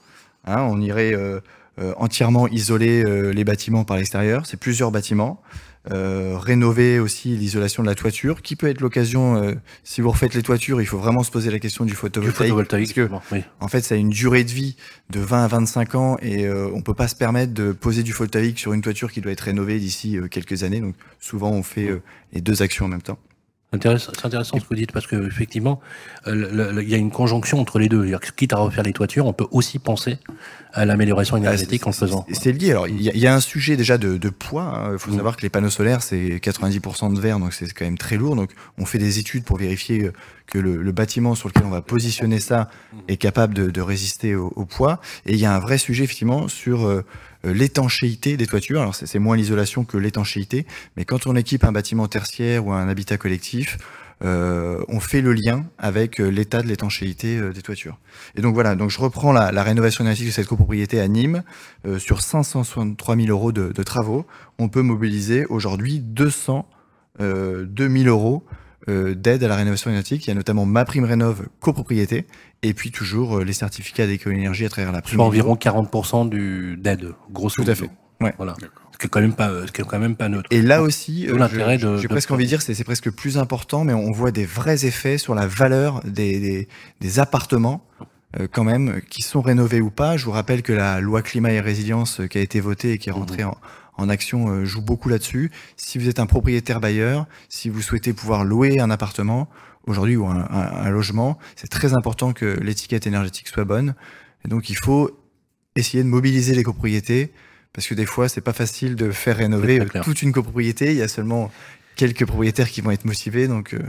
Hein, on irait euh, euh, entièrement isoler euh, les bâtiments par l'extérieur. C'est plusieurs bâtiments. Euh, rénover aussi l'isolation de la toiture, qui peut être l'occasion, euh, si vous refaites les toitures, il faut vraiment se poser la question du Du photovoltaïque. parce que oui. en fait, ça a une durée de vie de 20 à 25 ans et euh, on peut pas se permettre de poser du photovoltaïque sur une toiture qui doit être rénovée d'ici quelques années. Donc, souvent, on fait euh, les deux actions en même temps. C'est intéressant ce que vous dites parce que effectivement, euh, il y a une conjonction entre les deux. Quitte à refaire les toitures, on peut aussi penser à l'amélioration énergétique en le faisant. C'est- lié. Alors, il y, a- il y a un sujet déjà de, de poids. Il faut Mm. savoir que les panneaux solaires, c'est 90% de verre, donc c'est quand même très lourd. Donc, on fait des études pour vérifier euh, que le, le bâtiment sur lequel on va positionner ça est capable de, de résister au, au poids. Et il y a un vrai sujet, effectivement, sur euh, l'étanchéité des toitures. Alors, c'est moins l'isolation que l'étanchéité. Mais quand on équipe un bâtiment tertiaire ou un habitat collectif, on fait le lien avec l'état de l'étanchéité des toitures. Et donc voilà, donc je reprends la, la rénovation énergétique de cette copropriété à Nîmes. sur 563 000 euros de, travaux, on peut mobiliser aujourd'hui 200 euh, 2000 euros euh, d'aide à la rénovation énergétique. Il y a notamment ma prime rénov copropriété et puis toujours euh, les certificats d'éco-énergie à travers la prime. Soit environ 40% du d'aide, grosso Tout à fait. Ouais. Voilà. Ce qui est quand même pas, ce qui est quand même pas neutre. Et là aussi, l'intérêt de- j'ai de- presque envie de dire, c'est c'est presque plus important, mais on voit des vrais effets sur la valeur des, des, des appartements. euh, quand même, qui sont rénovés ou pas. Je vous rappelle que la loi climat et résilience euh, qui a été votée et qui est rentrée en, en action euh, joue beaucoup là-dessus. Si vous êtes un propriétaire bailleur, si vous souhaitez pouvoir louer un appartement aujourd'hui ou un, un- un logement, c'est très important que l'étiquette énergétique soit bonne. Et donc il faut essayer de mobiliser les copropriétés parce que des fois c'est pas facile de faire rénover toute une copropriété. Il y a seulement quelques propriétaires qui vont être motivés. Donc euh,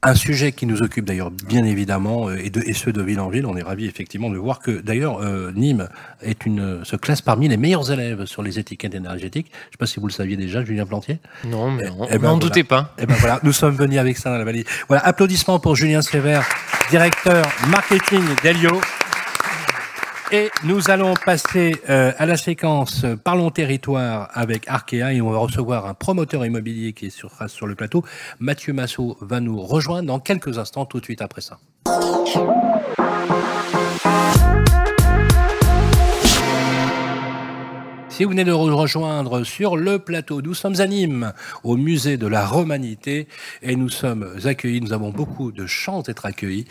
Un sujet qui nous occupe d'ailleurs bien évidemment euh, et, de, et ceux de ville en ville. On est ravis effectivement de voir que d'ailleurs euh, Nîmes est une, se classe parmi les meilleurs élèves sur les étiquettes énergétiques. Je ne sais pas si vous le saviez déjà, Julien Plantier. Non, mais on Eh ben n'en voilà. doutait pas. Et ben voilà, nous sommes venus avec ça dans la valise. Voilà, applaudissements pour Julien Sévère, directeur marketing d'Elio. Et nous allons passer euh, à la séquence Parlons territoire avec Arkea et on va recevoir un promoteur immobilier qui est sur, sur le plateau. Mathieu Massot va nous rejoindre dans quelques instants, tout de suite après ça. Si vous venez de nous rejoindre sur le plateau, nous sommes à Nîmes, au musée de la Romanité, et nous sommes accueillis, nous avons beaucoup de chance d'être accueillis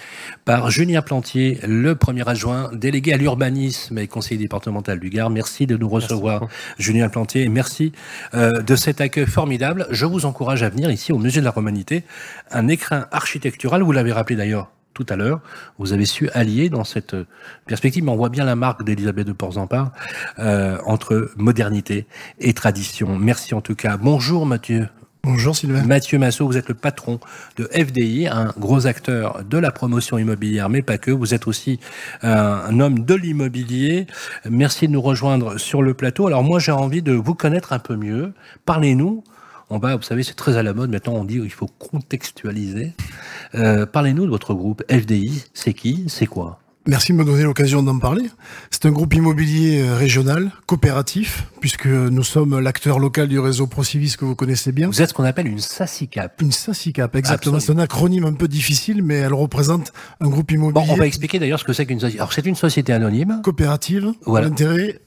par Julien Plantier, le premier adjoint délégué à l'urbanisme et conseiller départemental du Gard. Merci de nous recevoir, Julien Plantier, et merci euh, de cet accueil formidable. Je vous encourage à venir ici au musée de la Romanité, un écrin architectural, vous l'avez rappelé d'ailleurs tout à l'heure, vous avez su allier dans cette euh, perspective, mais on voit bien la marque d'Elisabeth de Porzampar euh, entre modernité et tradition. Merci en tout cas. Bonjour Mathieu. Bonjour Sylvain. Mathieu Massot, vous êtes le patron de FDI, un gros acteur de la promotion immobilière, mais pas que. Vous êtes aussi euh, un homme de l'immobilier. Merci de nous rejoindre sur le plateau. Alors moi, j'ai envie de vous connaître un peu mieux. Parlez-nous. On va, vous savez, c'est très à la mode. Maintenant, on dit qu'il faut contextualiser. Euh, Parlez-nous de votre groupe FDI. C'est qui C'est quoi? Merci de me donner l'occasion d'en parler. C'est un groupe immobilier euh, régional, coopératif, puisque nous sommes l'acteur local du réseau Procivis que vous connaissez bien. Vous êtes ce qu'on appelle une SACICAP. Une SACICAP, exactement. C'est un acronyme un peu difficile, mais elle représente un groupe Bon, immobilier on va expliquer d'ailleurs ce que c'est qu'une société. Alors, c'est une société anonyme. coopérative, Voilà. d'intérêt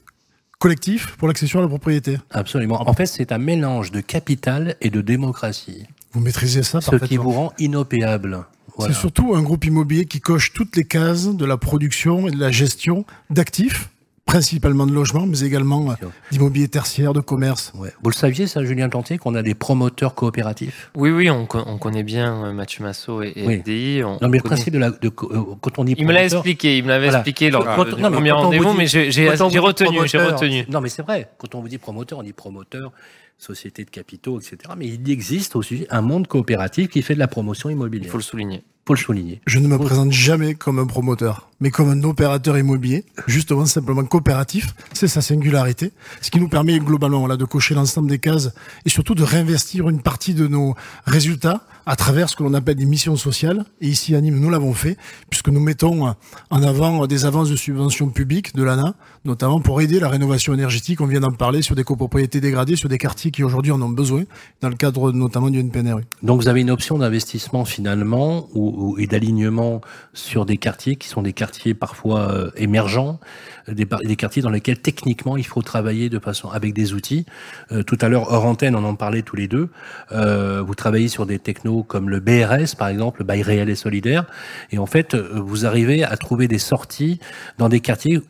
collectif pour l'accession à la propriété. Absolument. En fait, c'est un mélange de capital et de démocratie. Vous maîtrisez ça Ce qui parfaitement. vous rend inopéable. Voilà. C'est surtout un groupe immobilier qui coche toutes les cases de la production et de la gestion d'actifs, principalement de logements, mais également euh, d'immobilier tertiaire, de commerce. Ouais. Vous le saviez, ça, Julien Plantier, qu'on a des promoteurs coopératifs? Oui, oui, on, co- on connaît bien euh, Mathieu Massot et, et Oui. FDI. On Non, mais le connaît- principe de la. De, euh, quand on dit Il me l'a expliqué, il me l'avait Voilà. expliqué lors Quand- du non, mais premier rendez-vous, mais j'ai retenu, j'ai retenu. Non, mais c'est vrai. Quand on vous dit promoteur, on dit promoteur, société de capitaux, etc. Mais il existe aussi un monde coopératif qui fait de la promotion Il immobilière. faut le souligner. Souligner. Je ne me présente jamais comme un promoteur, mais comme un opérateur immobilier, justement simplement coopératif. C'est sa singularité, ce qui nous permet globalement voilà, de cocher l'ensemble des cases et surtout de réinvestir une partie de nos résultats à travers ce que l'on appelle des missions sociales. Et ici à Nîmes, nous l'avons fait, puisque nous mettons en avant des avances de subventions publiques de l'ANA, notamment pour aider la rénovation énergétique. On vient d'en parler sur des copropriétés dégradées, sur des quartiers qui aujourd'hui en ont besoin, dans le cadre notamment du NPNRU. Donc vous avez une option d'investissement finalement ou, et d'alignement sur des quartiers qui sont des quartiers parfois euh, émergents, des, quartiers dans lesquels techniquement il faut travailler de façon avec des outils. Euh, tout à l'heure hors antenne, on en parlait tous les deux. Euh, vous travaillez sur des technos comme le BRS par exemple, le bail réel et solidaire, et en fait vous arrivez à trouver des sorties dans des quartiers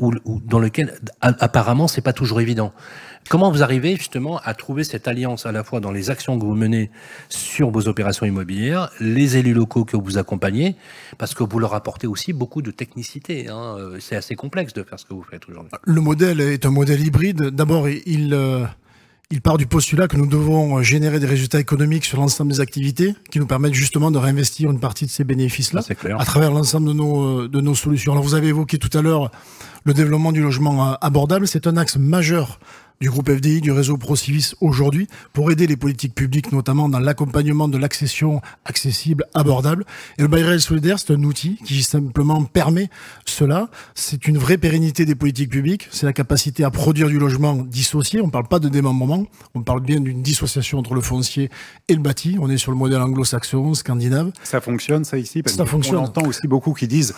dans lesquels apparemment c'est pas toujours évident. Comment vous arrivez justement à trouver cette alliance à la fois dans les actions que vous menez sur vos opérations immobilières, les élus locaux que vous accompagnez, parce que vous leur apportez aussi beaucoup de technicité. hein. Euh, C'est assez complexe de faire ce que vous faites aujourd'hui. Le modèle est un modèle hybride. D'abord, il, euh, il part du postulat que nous devons générer des résultats économiques sur l'ensemble des activités qui nous permettent justement de réinvestir une partie de ces bénéfices-là à travers l'ensemble de nos, euh, de nos solutions. Alors, vous avez évoqué tout à l'heure le développement du logement abordable. C'est un axe majeur du groupe FDI, du réseau ProCivis aujourd'hui pour aider les politiques publiques, notamment dans l'accompagnement de l'accession accessible, abordable. Et le bail réel solidaire, c'est un outil qui simplement permet cela. C'est une vraie pérennité des politiques publiques. C'est la capacité à produire du logement dissocié. On ne parle pas de démembrement. On parle bien d'une dissociation entre le foncier et le bâti. On est sur le modèle anglo-saxon, scandinave. Ça fonctionne, ça ici parce Ça fonctionne. On entend aussi beaucoup qui disent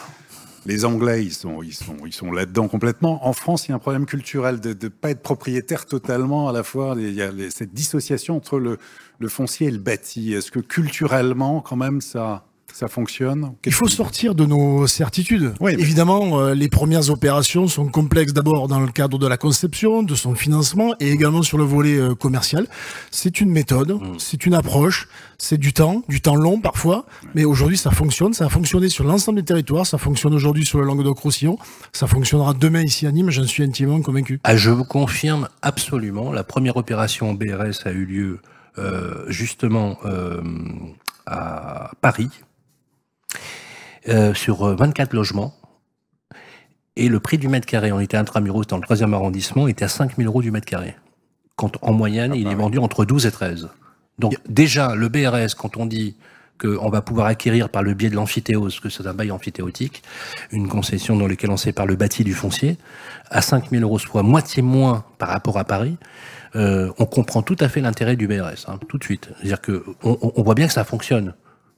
les Anglais, ils sont, ils sont, ils sont là-dedans complètement. En France, il y a un problème culturel de ne pas être propriétaire totalement. À la fois, il y a les- cette dissociation entre le, le foncier et le bâti. Est-ce que culturellement, quand même, ça, ça fonctionne Il faut sortir de nos certitudes. Oui, mais- Évidemment, euh, les premières opérations sont complexes d'abord dans le cadre de la conception, de son financement et également sur le volet euh, commercial. C'est une méthode, Mm. c'est une approche, c'est du temps, du temps long parfois, mais aujourd'hui ça fonctionne, ça a fonctionné sur l'ensemble des territoires, ça fonctionne aujourd'hui sur le Languedoc-Roussillon, ça fonctionnera demain ici à Nîmes, j'en suis intimement convaincu. Ah, je vous confirme absolument, la première opération BRS a eu lieu euh, justement euh, à Paris, euh, sur euh, 24 logements. Et le prix du mètre carré, on était intramuros dans le 3e arrondissement, était à 5 000 euros du mètre carré. Quand en moyenne, il est vendu entre 12 et 13. Donc déjà, le BRS, quand on dit qu'on va pouvoir acquérir par le biais de l'amphithéose, que c'est un bail amphithéotique, une concession dans laquelle on sépare le bâti du foncier, à 5 000 euros, soit moitié moins par rapport à Paris, euh, on comprend tout à fait l'intérêt du BRS, hein, tout de suite. C'est-à-dire que on, on- on voit bien que ça fonctionne.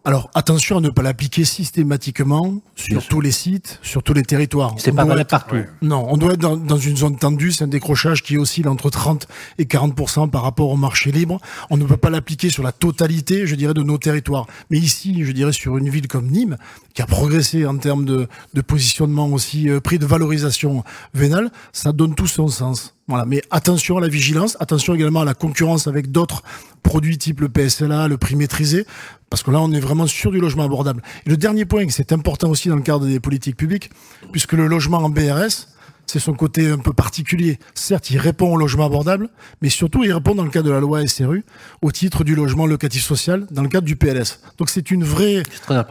Alors attention à ne pas l'appliquer systématiquement sur tous les sites, sur tous les territoires. C'est pas valable être- partout. Non, on doit être dans, dans une zone tendue, c'est un décrochage qui oscille entre 30 et 40% par rapport au marché libre. On ne peut pas l'appliquer sur la totalité, je dirais, de nos territoires. Mais ici, je dirais, sur une ville comme Nîmes, qui a progressé en termes de, positionnement aussi, euh, prix de valorisation vénale, ça donne tout son sens. Voilà. Mais attention à la vigilance, attention également à la concurrence avec d'autres produits type le PSLA, le prix maîtrisé, parce que là, on est vraiment sur du logement abordable. Et le dernier point, c'est important aussi dans le cadre des politiques publiques, puisque le logement en BRS, c'est son côté un peu particulier. Certes, il répond au logement abordable, mais surtout, il répond dans le cadre de la loi SRU au titre du logement locatif social, dans le cadre du PLS. Donc c'est une vraie,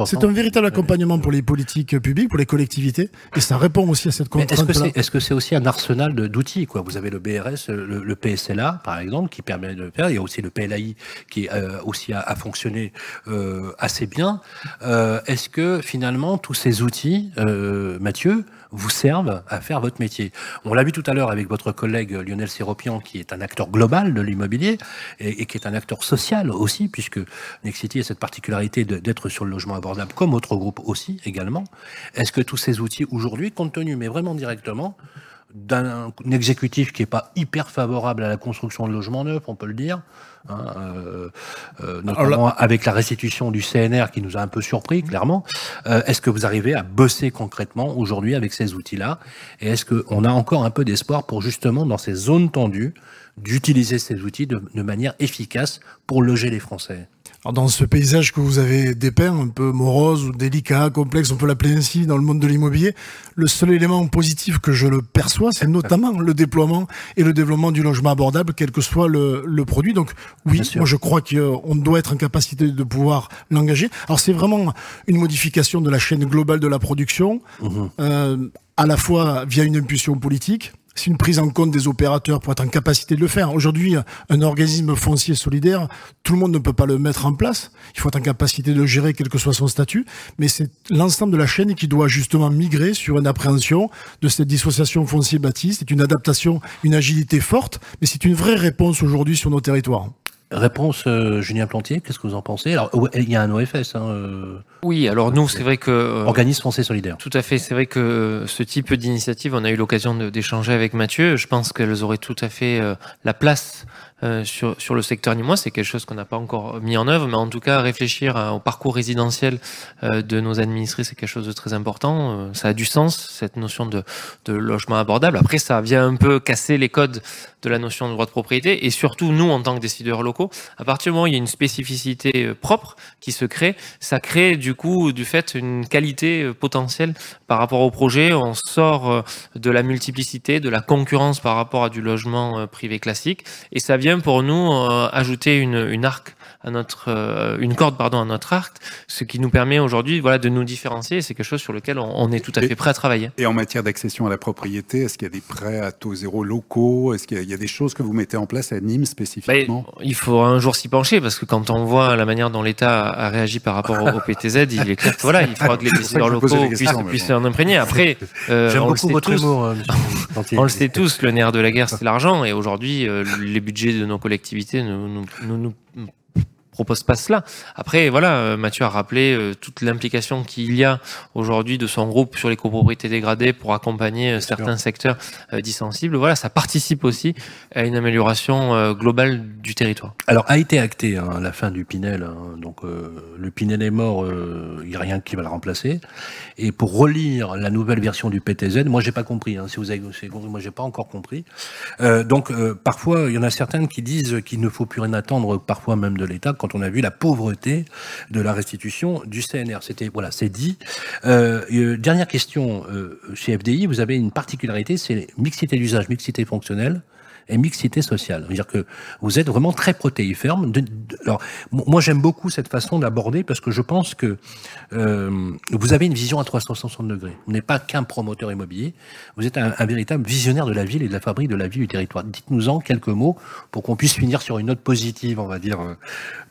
C'est un véritable accompagnement pour les politiques publiques, pour les collectivités, et ça répond aussi à cette Mais est-ce que c'est est -ce c'est aussi un arsenal d'outils quoi? Vous avez le BRS, le, le PSLA par exemple, qui permet de le faire. Il y a aussi le PLAI qui euh, aussi a, a fonctionné euh, assez bien. Euh, Est-ce que finalement tous ces outils, euh, Mathieu, vous servent à faire votre métier On l'a vu tout à l'heure avec votre collègue Lionel Séropian, qui est un acteur global de l'immobilier et, qui est un acteur social aussi, puisque Nexity a cette particularité d'être sur le logement abordable, comme autres groupes aussi également. Est-ce que tous ces outils aujourd'hui, compte tenu, mais vraiment directement, d'un exécutif qui n'est pas hyper favorable à la construction de logements neufs, on peut le dire, hein, euh, euh, notamment avec la restitution du CNR qui nous a un peu surpris, clairement. Euh, est-ce que vous arrivez à bosser concrètement aujourd'hui avec ces outils-là? Et est-ce qu'on a encore un peu d'espoir pour justement, dans ces zones tendues, d'utiliser ces outils de, de manière efficace pour loger les Français? Alors, dans ce paysage que vous avez dépeint, un peu morose ou délicat, complexe, on peut l'appeler ainsi dans le monde de l'immobilier, le seul élément positif que je le perçois, c'est notamment le déploiement et le développement du logement abordable, quel que soit le, le produit. Donc oui, moi je crois qu'on doit être en capacité de pouvoir l'engager. Alors c'est vraiment une modification de la chaîne globale de la production, Mhm. euh, à la fois via une impulsion politique, c'est une prise en compte des opérateurs pour être en capacité de le faire. Aujourd'hui, un organisme foncier solidaire, tout le monde ne peut pas le mettre en place. Il faut être en capacité de gérer, quel que soit son statut. Mais c'est l'ensemble de la chaîne qui doit justement migrer sur une appréhension de cette dissociation foncier-bâti. C'est une adaptation, une agilité forte, mais c'est une vraie réponse aujourd'hui sur nos territoires. Réponse, euh, Julien Plantier, qu'est-ce que vous en pensez? Alors, il y a un OFS, hein, euh, Oui, alors nous, c'est vrai que... euh, Organisme Foncier Solidaire. Tout à fait. C'est vrai que ce type d'initiative, on a eu l'occasion d'échanger avec Mathieu. Je pense qu'elles auraient tout à fait euh, la place euh, sur, le secteur nîmois. C'est quelque chose qu'on n'a pas encore mis en œuvre, mais en tout cas, réfléchir au parcours résidentiel euh, de nos administrés, c'est quelque chose de très important. Euh, ça a du sens, cette notion de, logement abordable. Après, ça vient un peu casser les codes de la notion de droit de propriété. Et surtout, nous, en tant que décideurs locaux, à partir du moment où il y a une spécificité propre qui se crée, ça crée du coup, du fait, une qualité potentielle par rapport au projet. On sort de la multiplicité, de la concurrence par rapport à du logement privé classique. Et ça vient pour nous euh, ajouter une, une arc à notre, euh, une corde pardon, à notre arc, ce qui nous permet aujourd'hui voilà, de nous différencier. C'est quelque chose sur lequel on, est tout à fait prêt à travailler. Et en matière d'accession à la propriété, est-ce qu'il y a des prêts à taux zéro locaux? Est-ce qu'il y, a des choses que vous mettez en place à Nîmes spécifiquement? Bah, Il faut un jour s'y pencher parce que quand on voit la manière dont l'État a réagi par rapport au, PTZ, il est clair que voilà, il faudra <laughs> que les décideurs locaux puissent, s'en imprégner. Après, <laughs> euh, on, le sait tous, euh, <laughs> on le sait tous, le nerf de la guerre, c'est l'argent. Et aujourd'hui, euh, les budgets de nos collectivités nous, nous, nous propose pas cela. Après, voilà, euh, Mathieu a rappelé euh, toute l'implication qu'il y a aujourd'hui de son groupe sur les copropriétés dégradées pour accompagner euh, certains secteurs dits sensibles. Voilà, ça participe aussi à une amélioration globale du territoire. Alors, a été acté hein, la fin du Pinel. Hein, donc, le Pinel est mort, il n'y a rien qui va le remplacer. Et pour relire la nouvelle version du PTZ, moi, j'ai pas compris. Hein, si vous avez compris, moi, j'ai pas encore compris. donc, parfois, il y en a certaines qui disent qu'il ne faut plus rien attendre, parfois même de l'État quand on a vu la pauvreté de la restitution du CNR. C'était voilà, c'est dit. Euh, euh, dernière question euh, chez FDI, vous avez une particularité, c'est mixité d'usage, mixité fonctionnelle et mixité sociale. C'est-à-dire que vous êtes vraiment très protéiforme. alors, moi, j'aime beaucoup cette façon d'aborder parce que je pense que euh, vous avez une vision à 360 degrés. Vous n'êtes pas qu'un promoteur immobilier, vous êtes un, véritable visionnaire de la ville et de la fabrique de la vie du territoire. Dites-nous-en quelques mots pour qu'on puisse finir sur une note positive, on va dire, euh,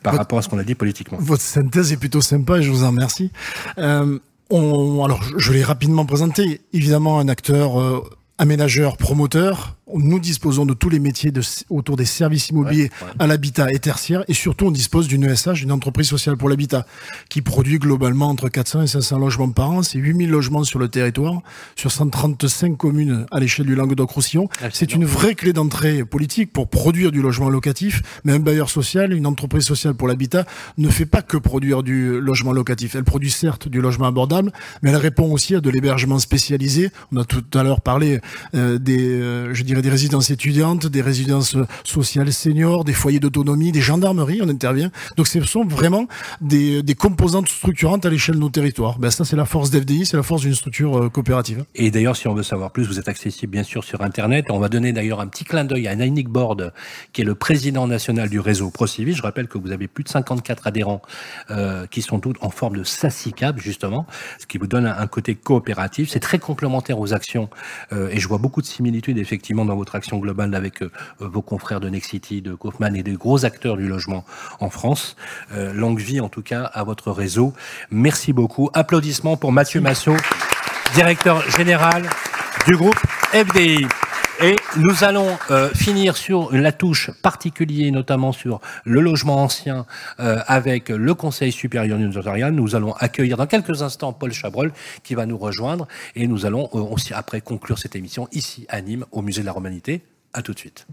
par rapport à ce qu'on a dit politiquement. Votre synthèse est plutôt sympa et je vous en remercie. Euh, on, alors, je, l'ai rapidement présenté. Évidemment, un acteur euh, aménageur, promoteur, nous disposons de tous les métiers de, autour des services immobiliers à l'habitat et tertiaire, et surtout on dispose d'une ESH, une entreprise sociale pour l'habitat, qui produit globalement entre 400 et 500 logements par an. C'est 8000 logements sur le territoire, sur 135 communes à l'échelle du Languedoc-Roussillon. Ah, c'est une vraie clé d'entrée politique pour produire du logement locatif, mais un bailleur social, une entreprise sociale pour l'habitat, ne fait pas que produire du logement locatif. Elle produit certes du logement abordable, mais elle répond aussi à de l'hébergement spécialisé. On a tout à l'heure parlé euh, des, euh, je dirais, des résidences étudiantes, des résidences sociales seniors, des foyers d'autonomie, des gendarmeries, on intervient. Donc ce sont vraiment des, des composantes structurantes à l'échelle de nos territoires. Ben, ça, c'est la force d'FDI, c'est la force d'une structure euh, coopérative. Et d'ailleurs, si on veut savoir plus, vous êtes accessible bien sûr sur Internet. On va donner d'ailleurs un petit clin d'œil à Nainik Board, qui est le président national du réseau ProCivis. Je rappelle que vous avez plus de 54 adhérents qui sont tous en forme de SACICAP, justement, ce qui vous donne un, côté coopératif. C'est très complémentaire aux actions et je vois beaucoup de similitudes effectivement dans votre action globale avec euh, vos confrères de Nexity, de Kaufman et des gros acteurs du logement en France. Euh, longue vie en tout cas à votre réseau. Merci beaucoup. Applaudissements pour Mathieu Massot, directeur général du groupe FDI. Et nous allons euh, finir sur la touche particulière, notamment sur le logement ancien, avec le Conseil supérieur du notariat. Nous allons accueillir dans quelques instants Paul Chabrol qui va nous rejoindre et nous allons aussi après conclure cette émission ici à Nîmes, au Musée de la Romanité. À tout de suite.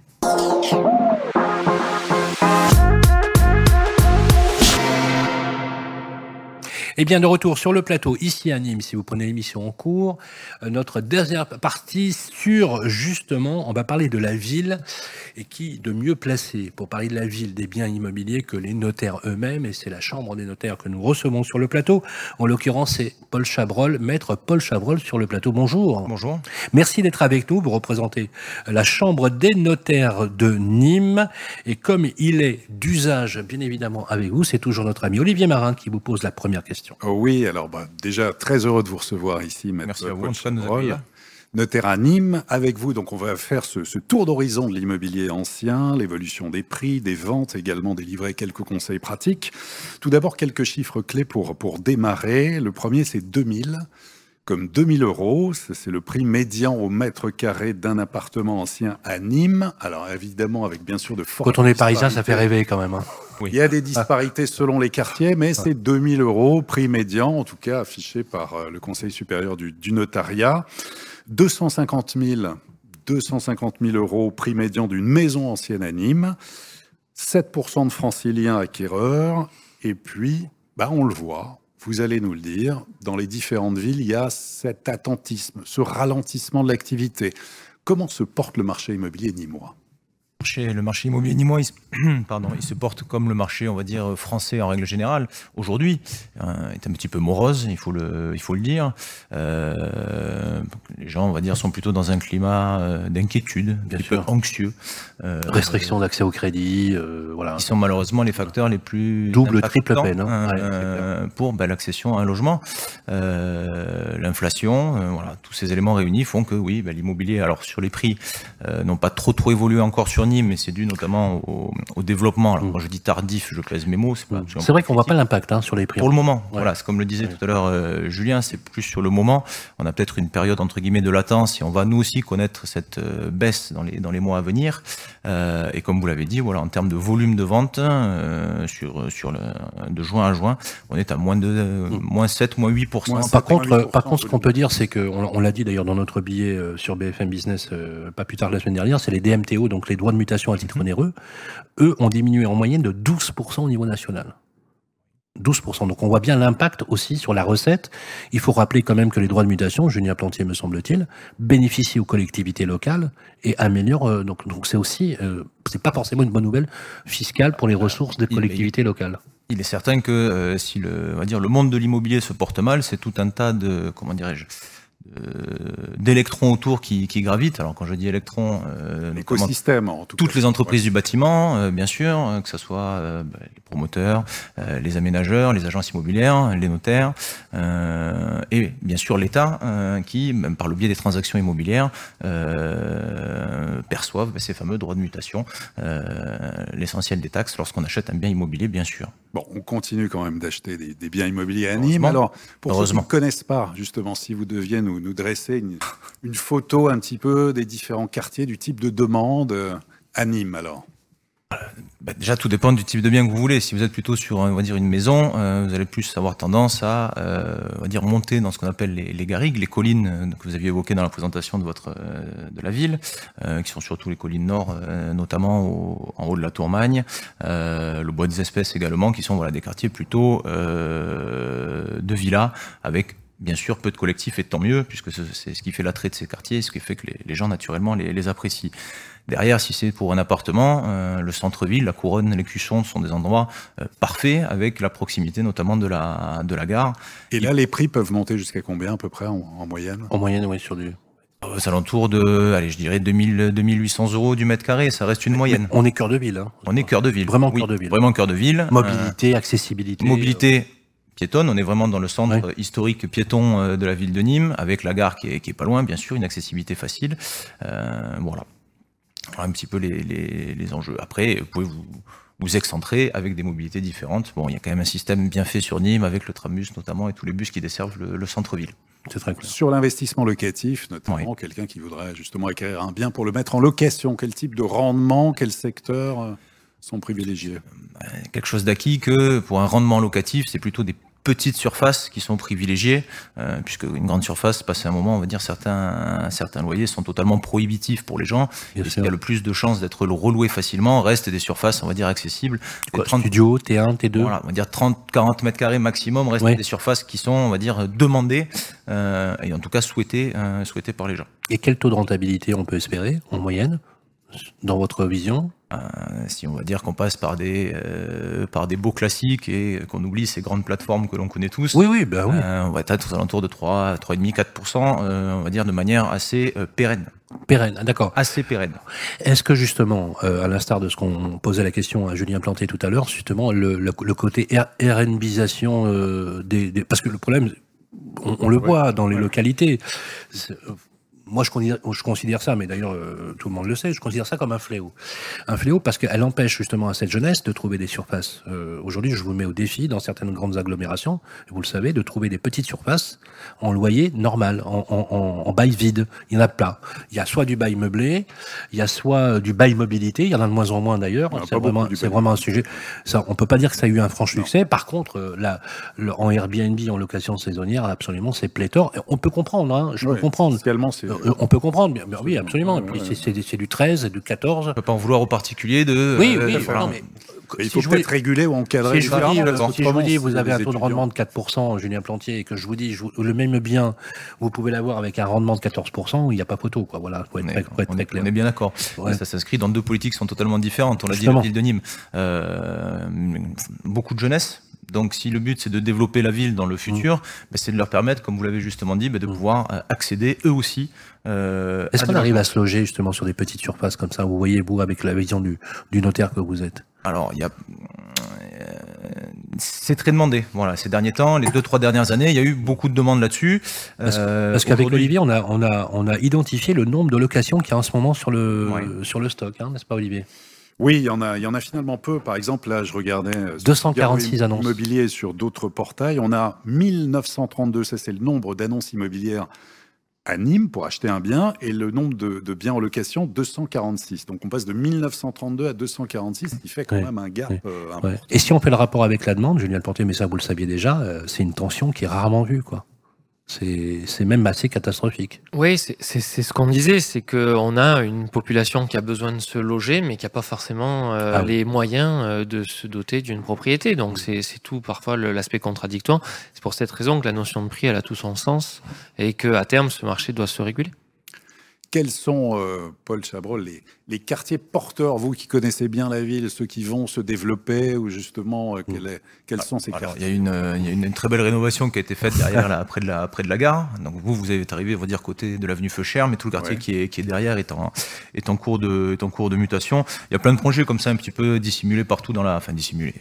Eh bien, de retour sur le plateau, ici à Nîmes, si vous prenez l'émission en cours, euh, notre dernière partie sur, justement, on va parler de la ville, et qui de mieux placé pour parler de la ville des biens immobiliers que les notaires eux-mêmes, et c'est la Chambre des notaires que nous recevons sur le plateau. En l'occurrence, c'est Paul Chabrol, maître Paul Chabrol sur le plateau. Bonjour. Bonjour. Merci d'être avec nous. Vous représentez la Chambre des notaires de Nîmes, et comme il est d'usage, bien évidemment, avec vous, c'est toujours notre ami Olivier Marin qui vous pose la première question. Oh oui, alors bah, déjà très heureux de vous recevoir ici, Merci à vous, Notaire à Nîmes, avec vous, donc on va faire ce, tour d'horizon de l'immobilier ancien, l'évolution des prix, des ventes, également délivrer quelques conseils pratiques. Tout d'abord, quelques chiffres clés pour, pour démarrer. Le premier, c'est 2000 comme 2000 euros. C'est le prix médian au mètre carré d'un appartement ancien à Nîmes. Alors évidemment, avec bien sûr de fortes. Quand on est parisien, ça fait rêver quand même. Hein. Il y a des disparités selon les quartiers, mais c'est 2000 euros, prix médian, en tout cas affiché par euh, le Conseil supérieur du, notariat. 250 000, 250 000 euros, prix médian d'une maison ancienne à Nîmes. 7% de franciliens acquéreurs. Et puis, bah, on le voit, vous allez nous le dire, dans les différentes villes, il y a cet attentisme, ce ralentissement de l'activité. Comment se porte le marché immobilier nîmois? Marché, le marché immobilier nîmois, il, <clears throat> pardon, il se porte comme le marché, on va dire, français en règle générale, aujourd'hui, euh, est un petit peu morose, il faut le, il faut le dire. Euh, les gens, on va dire, sont plutôt dans un climat euh, d'inquiétude, un petit peu anxieux. Euh, Restriction d'accès au crédit, euh, voilà. qui sont malheureusement les facteurs les plus Double, triple peine, hein. euh, pour ben, l'accession à un logement. L'inflation, voilà, tous ces éléments réunis font que oui, ben, l'immobilier, alors sur les prix, n'ont pas trop trop évolué encore sur Mais c'est dû notamment au, au développement. Alors, quand je dis tardif, je pèse mes mots. C'est pas- Mm. C'est vrai qu'on voit pas l'impact hein, sur les prix. pour le moment, Ouais. voilà, c'est comme le disait tout à l'heure euh, Julien, c'est plus sur le moment. On a peut-être une période entre guillemets de latence et on va nous aussi connaître cette euh, baisse dans les dans les mois à venir. Euh, et comme vous l'avez dit, voilà, en termes de volume de vente euh, sur sur le de juin à juin, on est à moins de euh, moins 7, moins 8 par contre, par contre, ce qu'on peut dire, c'est que on, on l'a dit d'ailleurs dans notre billet euh, sur BFM Business, euh, pas plus tard que la semaine dernière, c'est les DMTO, donc les droits de à titre onéreux. Eux ont diminué en moyenne de 12% au niveau national. 12%. Donc on voit bien l'impact aussi sur la recette. Il faut rappeler quand même que les droits de mutation, Julien Plantier me semble-t-il, bénéficient aux collectivités locales et améliorent. euh, donc donc c'est aussi, euh, c'est pas forcément une bonne nouvelle fiscale pour les ressources des collectivités locales. Il est certain que euh, si le, on va dire, le monde de l'immobilier se porte mal, c'est tout un tas de, comment dirais-je, d'électrons autour qui, qui gravitent. Alors quand je dis électrons, euh, L'écosystème, en tout cas. toutes les entreprises du bâtiment, euh, bien sûr, euh, que ce soit euh, bah, les promoteurs, euh, les aménageurs, les agences immobilières, les notaires, euh, et bien sûr l'État, euh, qui, même par le biais des transactions immobilières, euh, perçoivent ces fameux droits de mutation, euh, l'essentiel des taxes lorsqu'on achète un bien immobilier, bien sûr. Bon, on continue quand même d'acheter des, des biens immobiliers à. Nîmes. Alors, pour ceux qui ne connaissent pas, justement, si vous deviez nous, nous dresser une, photo un petit peu des différents quartiers, du type de demande euh, à Nîmes, alors. Bah, déjà, tout dépend du type de bien que vous voulez. Si vous êtes plutôt sur, on va dire, une maison, euh, vous allez plus avoir tendance à, euh, dire, monter dans ce qu'on appelle les, les garrigues, les collines euh, que vous aviez évoquées dans la présentation de votre, euh, de la ville, euh, qui sont surtout les collines nord, euh, notamment en haut de la Tourmagne, euh, le bois des espèces également, qui sont voilà des quartiers plutôt euh, de villas avec Bien sûr, peu de collectifs et tant mieux, puisque ce- c'est ce qui fait l'attrait de ces quartiers, ce qui fait que les, les gens naturellement les, les apprécient. Derrière, si c'est pour un appartement, euh, le centre-ville, la couronne, les cuissons sont des endroits euh, parfaits avec la proximité notamment de la, de la gare. Et là, les prix peuvent monter jusqu'à combien, à peu près, en, en moyenne? En moyenne, oui, sur du. Aux alentours de, allez, je dirais 2000, 2800 euros du mètre carré, ça reste une moyenne. On est cœur de ville. Hein. On est cœur de ville. Vraiment Oui, cœur de ville. Vraiment cœur de ville. Mobilité, accessibilité. Euh, mobilité piétonne. On est vraiment dans le centre historique piéton euh, de la ville de Nîmes, avec la gare qui est, qui est pas loin, bien sûr, une accessibilité facile. Euh, voilà. Voilà un petit peu les, les, les enjeux. Après, vous pouvez vous, vous excentrer avec des mobilités différentes. Bon, il y a quand même un système bien fait sur Nîmes, avec le trambus notamment, et tous les bus qui desservent le, le centre-ville. C'est très clair. Sur l'investissement locatif, notamment, quelqu'un qui voudrait justement acquérir un bien pour le mettre en location, quel type de rendement, quels secteurs euh, sont privilégiés quelque chose d'acquis que pour un rendement locatif, c'est plutôt des petites surfaces qui sont privilégiées, euh, puisque une grande surface, passé un moment, on va dire certains certains loyers sont totalement prohibitifs pour les gens. et ce qui a le plus de chances d'être reloué facilement reste des surfaces, on va dire accessibles. Quoi, studio, T1, T2 Voilà, on va dire 30, 40 mètres carrés maximum restent Ouais. des surfaces qui sont, on va dire, demandées euh, et en tout cas souhaitées, euh, souhaitées par les gens. Et quel taux de rentabilité on peut espérer en moyenne? Dans votre vision Euh, si on va dire qu'on passe par des euh, par des beaux classiques et qu'on oublie ces grandes plateformes que l'on connaît tous. Oui, oui, bah oui. euh, on va être aux alentours de 3, 3,5, 4%, euh, on va dire de manière assez pérenne. Pérenne, ah, d'accord. Assez pérenne. Est-ce que justement, à l'instar de ce qu'on posait la question à Julien Planté tout à l'heure, justement, le, le, le côté RNBisation des, des- Parce que le problème, on, on le voit dans les localités. Moi, je considère, je considère ça, mais d'ailleurs, euh, tout le monde le sait, je considère ça comme un fléau. Un fléau parce qu'elle empêche justement à cette jeunesse de trouver des surfaces. Euh, Aujourd'hui, je vous mets au défi, dans certaines grandes agglomérations, vous le savez, de trouver des petites surfaces en loyer normal, en, en, en, en bail vide. Il y en a plein. Il y a soit du bail meublé, il y a soit euh, du bail mobilité, il y en a de moins en moins d'ailleurs. Il y en a C'est vraiment, un sujet. Ça, on peut pas dire que ça a eu un franc succès. Par contre, là, en Airbnb, en location saisonnière, absolument, c'est pléthore. On peut comprendre, hein, je peux comprendre. c'est. On peut comprendre, bien, bien, oui, absolument. Et puis c'est- c'est c'est du 13 et du 14. On peut pas en vouloir aux particuliers de. Oui, euh, oui, non, mais Il si faut je peut-être vous- réguler ou encadrer Si je vous dis, si je vous dis, vous avez un taux de rendement de 4%, Julien Plantier, et que je vous dis, je vous- le même bien, vous pouvez l'avoir avec un rendement de 14%, il n'y a pas photo, quoi. Voilà, faut être, On est, très, faut être on très est- clair. on est bien d'accord. Ouais. Ça s'inscrit dans deux politiques qui sont totalement différentes. On l'a dit, la ville de Nîmes, euh, beaucoup de jeunesse. Donc, si le but c'est de développer la ville dans le futur, Mm. ben, c'est de leur permettre, comme vous l'avez justement dit, ben, de pouvoir euh, accéder eux aussi. euh, Est-ce qu'on arrive à se loger justement sur des petites surfaces comme ça Vous voyez, vous, avec la vision du, du notaire que vous êtes? Alors, il y a. euh, C'est très demandé. Voilà, ces derniers temps, les deux trois dernières années, il y a eu beaucoup de demandes là-dessus. Parce, Euh, parce qu'avec Olivier, on a, on, a, on a identifié le nombre de locations qu'il y a en ce moment sur le, sur le stock, hein, n'est-ce pas, Olivier? Oui, il y, en a, il y en a finalement peu. Par exemple, là, je regardais euh, sur 246 Figaro annonces. Immobilier sur d'autres portails. On a 1932, ça c'est le nombre d'annonces immobilières à Nîmes pour acheter un bien, et le nombre de, de biens en location, 246. Donc on passe de 1932 à 246, ce qui fait quand Ouais. même un gap Ouais. euh, Ouais. Et si on fait le rapport avec la demande, Julien Plantier, mais ça vous le saviez déjà, euh, c'est une tension qui est rarement vue, quoi. C'est même assez catastrophique. Oui, c'est ce qu'on disait, c'est qu'on a une population qui a besoin de se loger, mais qui n'a pas forcément euh, Ah oui. les moyens euh, de se doter d'une propriété. Donc c'est c'est tout parfois l'aspect contradictoire. C'est pour cette raison que la notion de prix, elle a tout son sens et qu'à terme, ce marché doit se réguler. Quels sont, euh, Paul Chabrol, les, les quartiers porteurs, vous qui connaissez bien la ville, ceux qui vont se développer, ou justement, euh, quel est- quels sont ces Alors, quartiers? il y a une, euh, il y a une, une très belle rénovation qui a été faite derrière, là, près de la, près de la gare. Donc vous, vous avez arrivé, on va dire, côté de l'avenue Feuchère, mais tout le quartier Ouais. qui, est, qui est derrière est en, est en cours de, est en cours de mutation. Il y a plein de projets comme ça, un petit peu dissimulés partout dans la, enfin dissimulés.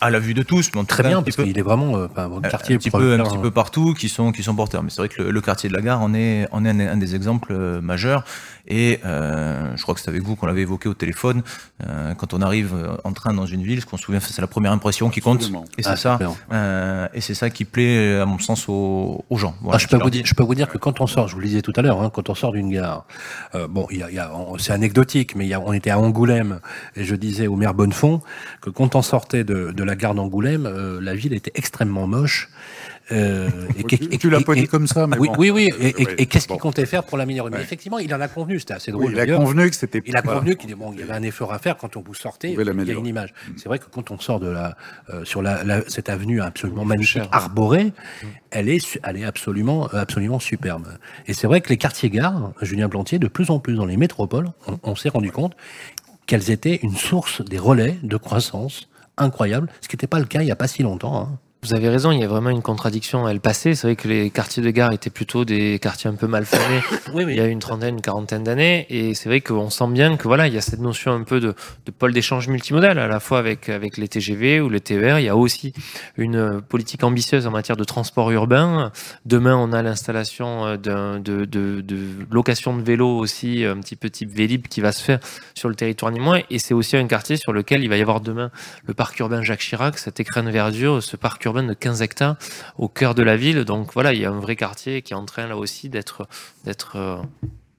À la vue de tous, mais Très bien, parce qu'il est vraiment euh, enfin, un- quartier un petit peu, un petit peu partout qui sont qui sont porteurs. Mais c'est vrai que le, le quartier de la gare en est en est un, un des exemples euh, majeurs. Et euh, je crois que c'est avec vous qu'on l'avait évoqué au téléphone. Euh, quand on arrive euh, en train dans une ville, ce qu'on se souvient, c'est la première impression qui compte. Absolument. Et c'est Ah, ça. euh, et c'est ça qui plaît, à mon sens, aux, aux gens. Voilà, Ah, je, peux leur vous dire, je peux vous dire que quand on sort, je vous le disais tout à l'heure, hein, quand on sort d'une gare, euh, bon, il y a, il y a- on- c'est anecdotique, mais il y a, on était à Angoulême et je disais au maire Bonnefond que quand on sortait de, de la gare d'Angoulême, euh, la ville était extrêmement moche. Euh, <laughs> et, Tu- tu l'as pas dit comme ça, mais oui, bon. oui, oui. Et, et- Oui, et qu'est-ce bon. qu'il comptait faire pour l'améliorer Ouais. effectivement, il en a convenu. C'était assez Oui, drôle. il a convenu que c'était. Il a convenu qu'il dit, bon, il y avait un effort à faire quand on vous pouvait Il y a une image. C'est vrai que quand on sort de la, euh, sur la, la- cette avenue absolument magnifique, arborée, elle est, elle est absolument, absolument superbe. Et c'est vrai que les quartiers gares, Julien Plantier, de plus en plus dans les métropoles, on, on s'est rendu compte qu'elles étaient une source des relais de croissance incroyable, ce qui n'était pas le cas il n'y a pas si longtemps. hein. Vous avez raison, il y a vraiment une contradiction à le passé. C'est vrai que les quartiers de gare étaient plutôt des quartiers un peu mal fermés <coughs> Oui, oui. il y a une trentaine, une quarantaine d'années. Et c'est vrai qu'on sent bien que voilà, il y a cette notion un peu de, de pôle d'échange multimodal, à la fois avec, avec les TGV ou les TER. Il y a aussi une politique ambitieuse en matière de transport urbain. Demain, on a l'installation euh, de, de, de location de vélos aussi, un petit peu type Vélib, qui va se faire sur le territoire nîmois. Et c'est aussi un quartier sur lequel il va y avoir demain le parc urbain Jacques Chirac, cet écran de verdure, ce parc urbain de 15 hectares au cœur de la ville. Donc voilà, il y a un vrai quartier qui est en train là aussi d'être d'être euh,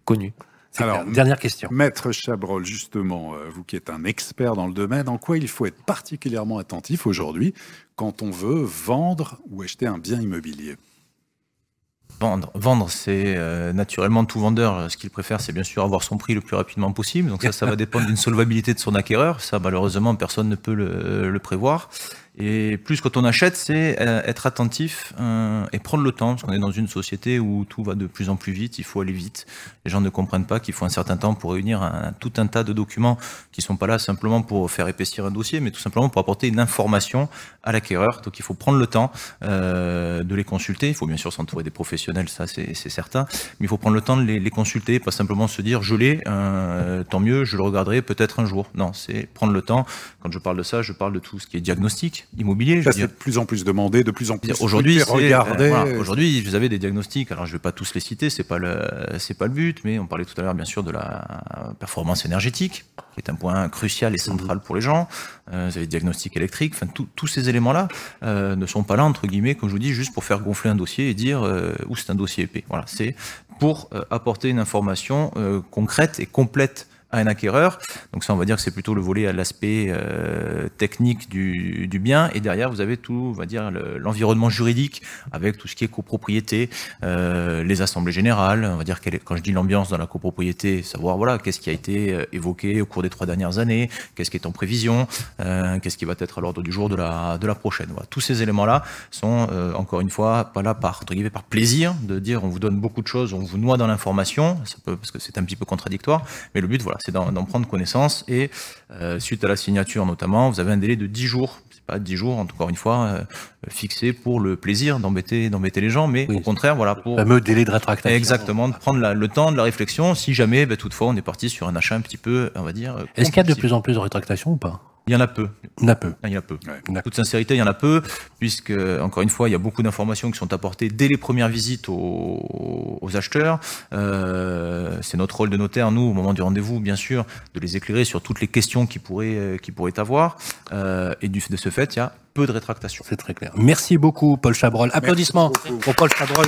connu. C'est Alors, dernière question. Maître Chabrol, justement, euh, vous qui êtes un expert dans le domaine, en quoi il faut être particulièrement attentif aujourd'hui quand on veut vendre ou acheter un bien immobilier? Vendre, vendre, c'est euh, naturellement tout vendeur. Ce qu'il préfère, c'est bien sûr avoir son prix le plus rapidement possible. Donc ça, ça va <laughs> dépendre d'une solvabilité de son acquéreur. Ça, malheureusement, personne ne peut le, le prévoir. Et plus quand on achète, c'est euh, être attentif euh, et prendre le temps, parce qu'on est dans une société où tout va de plus en plus vite, il faut aller vite. Les gens ne comprennent pas qu'il faut un certain temps pour réunir un, tout un tas de documents qui sont pas là simplement pour faire épaissir un dossier, mais tout simplement pour apporter une information à l'acquéreur. Donc il faut prendre le temps euh, de les consulter. Il faut bien sûr s'entourer des professionnels, ça c'est c'est certain, mais il faut prendre le temps de les, les consulter, pas simplement se dire je l'ai, euh, tant mieux, je le regarderai peut-être un jour. Non, c'est prendre le temps. Quand je parle de ça, je parle de tout ce qui est diagnostic immobilier. Je Ça, c'est de plus en plus demandé, de plus en plus Aujourd'hui, regardé. euh, voilà, aujourd'hui, vous avez des diagnostics. Alors, je vais pas tous les citer, c'est pas le, c'est pas le but, mais on parlait tout à l'heure, bien sûr, de la performance énergétique, qui est un point crucial et central pour les gens. Euh, vous avez des diagnostics électriques. Enfin, tout- tous ces éléments-là euh, ne sont pas là entre guillemets, comme je vous dis, juste pour faire gonfler un dossier et dire euh, où c'est un dossier épais. Voilà, c'est pour apporter une information euh, concrète et complète à un acquéreur. Donc ça, on va dire que c'est plutôt le volet à l'aspect euh, technique du, du, bien. Et derrière, vous avez tout, on va dire, l'environnement juridique avec tout ce qui est copropriété, euh, les assemblées générales. On va dire quand je dis l'ambiance dans la copropriété, savoir voilà qu'est-ce qui a été euh, évoqué au cours des trois dernières années, qu'est-ce qui est en prévision, euh, qu'est-ce qui va être à l'ordre du jour de la de la prochaine. Voilà. Tous ces éléments-là sont euh, encore une fois pas là par entre par plaisir de dire on vous donne beaucoup de choses, on vous noie dans l'information, parce que c'est un petit peu contradictoire. Mais le but, voilà, c'est d'en prendre connaissance et euh, suite à la signature notamment, vous avez un délai de 10 jours, c'est pas 10 jours, encore une fois, euh, fixé pour le plaisir d'embêter d'embêter les gens, mais au contraire, voilà, pour... Le fameux délai de rétractation. Exactement, de prendre le temps de la réflexion, si jamais, ben, toutefois, on est parti sur un achat un petit peu, on va dire... Est-ce qu'il y a de plus en plus de rétractation ou pas? Il y en a peu. Il y en a peu. Il y en a peu. Ouais. Toute sincérité, il y en a peu, puisque, encore une fois, il y a beaucoup d'informations qui sont apportées dès les premières visites aux, aux acheteurs. Euh, c'est notre rôle de notaire, nous, au moment du rendez-vous, bien sûr, de les éclairer sur toutes les questions qu'ils pourraient, euh, qu'ils pourraient avoir. Euh, et du, de ce fait, il y a peu de rétractation. C'est très clair. Merci beaucoup, Paul Chabrol. Applaudissements pour Paul Chabrol.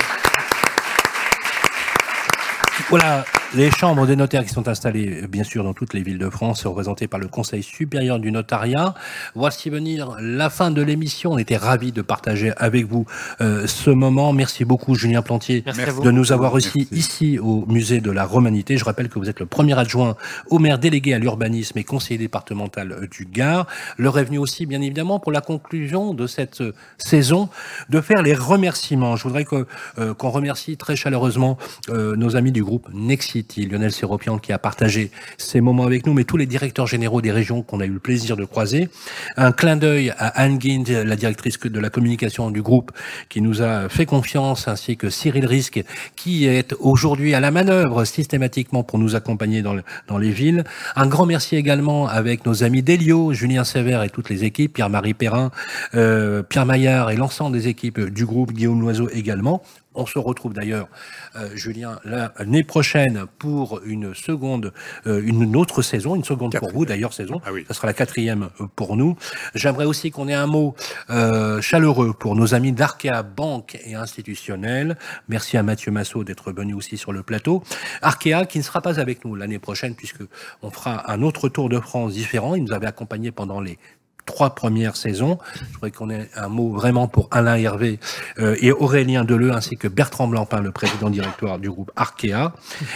Voilà, les chambres des notaires qui sont installées, bien sûr, dans toutes les villes de France, représentées par le Conseil supérieur du notariat. Voici venir la fin de l'émission. On était ravis de partager avec vous euh, ce moment. Merci beaucoup, Julien Plantier, de nous avoir reçus ici au Musée de la Romanité. Je rappelle que vous êtes le premier adjoint au maire délégué à l'urbanisme et conseiller départemental du Gard. L'heure est venue aussi, bien évidemment, pour la conclusion de cette saison, de faire les remerciements. Je voudrais qu'on euh, qu'on remercie très chaleureusement euh, nos amis du groupe Nexit Lionel Séropian qui a partagé ces moments avec nous, mais tous les directeurs généraux des régions qu'on a eu le plaisir de croiser. Un clin d'œil à Anne Guind, la directrice de la communication du groupe, qui nous a fait confiance, ainsi que Cyril Risque, qui est aujourd'hui à la manœuvre systématiquement pour nous accompagner dans, dans les villes. Un grand merci également avec nos amis d'Elio, Julien Sévère et toutes les équipes, Pierre-Marie Perrin, euh, Pierre Maillard et l'ensemble des équipes du groupe, Guillaume Loiseau également. On se retrouve d'ailleurs, euh, Julien, l'année prochaine pour une seconde, euh, une autre saison, une seconde pour vous d'ailleurs saison. Ah oui. Ça sera la quatrième euh, pour nous. J'aimerais aussi qu'on ait un mot euh, chaleureux pour nos amis d'Arkea Banque et Institutionnel. Merci à Mathieu Massot d'être venu aussi sur le plateau. Arkea qui ne sera pas avec nous l'année prochaine puisque on fera un autre Tour de France différent. Il nous avait accompagnés pendant les trois premières saisons. Je voudrais qu'on ait un mot vraiment pour Alain Hervé euh, et Aurélien Deleu, ainsi que Bertrand Blampin, le président directoire du groupe Arkea.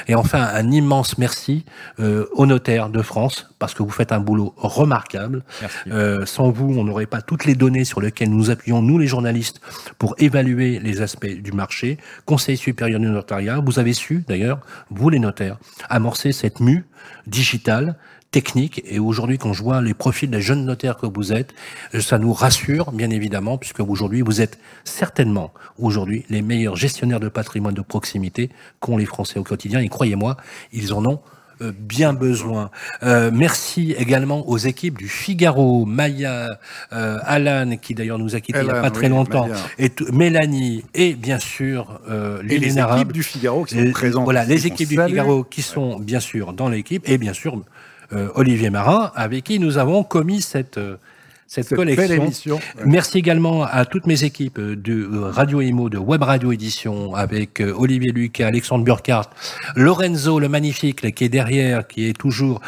Et enfin, un immense merci euh, aux notaires de France, parce que vous faites un boulot remarquable. Euh, sans vous, on n'aurait pas toutes les données sur lesquelles nous appuyons, nous les journalistes, pour évaluer les aspects du marché. Conseil supérieur du notariat, vous avez su, d'ailleurs, vous les notaires, amorcer cette mue digitale technique. Et aujourd'hui, quand je vois les profils des jeunes notaires que vous êtes, ça nous rassure, bien évidemment, puisque aujourd'hui, vous êtes certainement, aujourd'hui, les meilleurs gestionnaires de patrimoine de proximité qu'ont les Français au quotidien. Et croyez-moi, ils en ont euh, bien besoin. Euh, merci également aux équipes du Figaro, Maya, euh, Alan, qui d'ailleurs nous a quittés il n'y a pas très longtemps, et Mélanie, et bien sûr euh, et les équipes du Figaro qui sont présentes. Voilà, les équipes du Figaro qui sont bien sûr dans l'équipe, et bien sûr Olivier Marin, avec qui nous avons commis cette, euh, cette, collection. Merci également à toutes mes équipes de Radio Imo, de Web Radio Édition, avec euh, Olivier Luc, Alexandre Burkhardt, Lorenzo le magnifique qui est derrière, qui est toujours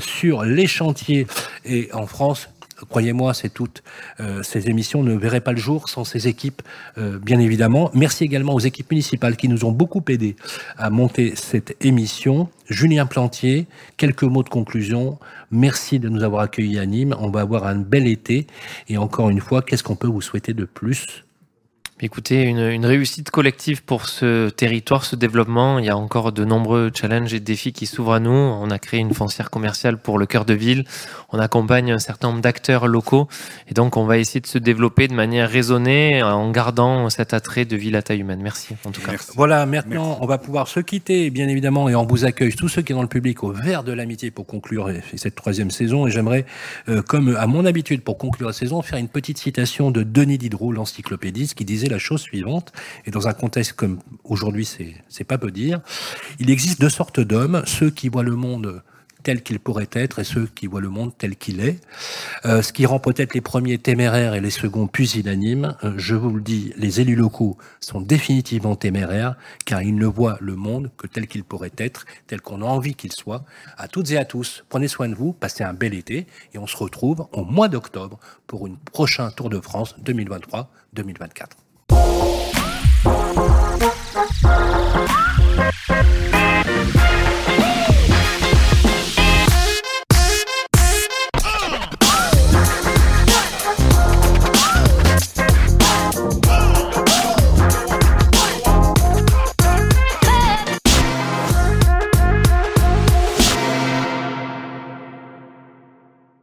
sur les chantiers et en France croyez-moi, c'est toutes euh, ces émissions ne verraient pas le jour sans ces équipes, euh, bien évidemment. Merci également aux équipes municipales qui nous ont beaucoup aidé à monter cette émission. Julien Plantier, quelques mots de conclusion. Merci de nous avoir accueillis à Nîmes. On va avoir un bel été. Et encore une fois, qu'est-ce qu'on peut vous souhaiter de plus? Écoutez, une, une, réussite collective pour ce territoire, ce développement. Il y a encore de nombreux challenges et défis qui s'ouvrent à nous. On a créé une foncière commerciale pour le cœur de ville. On accompagne un certain nombre d'acteurs locaux. Et donc, on va essayer de se développer de manière raisonnée en gardant cet attrait de ville à taille humaine. Merci, en tout cas. Voilà, maintenant, on va pouvoir se quitter, bien évidemment, et on vous accueille, tous ceux qui sont dans le public, au verre de l'amitié pour conclure cette troisième saison. Et j'aimerais, euh, comme à mon habitude pour conclure la saison, faire une petite citation de Denis Diderot, l'encyclopédiste, qui disait la chose suivante, et dans un contexte comme aujourd'hui, c'est, pas peu dire, il existe deux sortes d'hommes, ceux qui voient le monde tel qu'il pourrait être et ceux qui voient le monde tel qu'il est. Euh, ce qui rend peut-être les premiers téméraires et les seconds pusillanimes. Euh, je vous le dis, les élus locaux sont définitivement téméraires car ils ne voient le monde que tel qu'il pourrait être, tel qu'on a envie qu'il soit. À toutes et à tous, prenez soin de vous, passez un bel été et on se retrouve au mois d'octobre pour une prochain Tour de France 2023-2024. Thank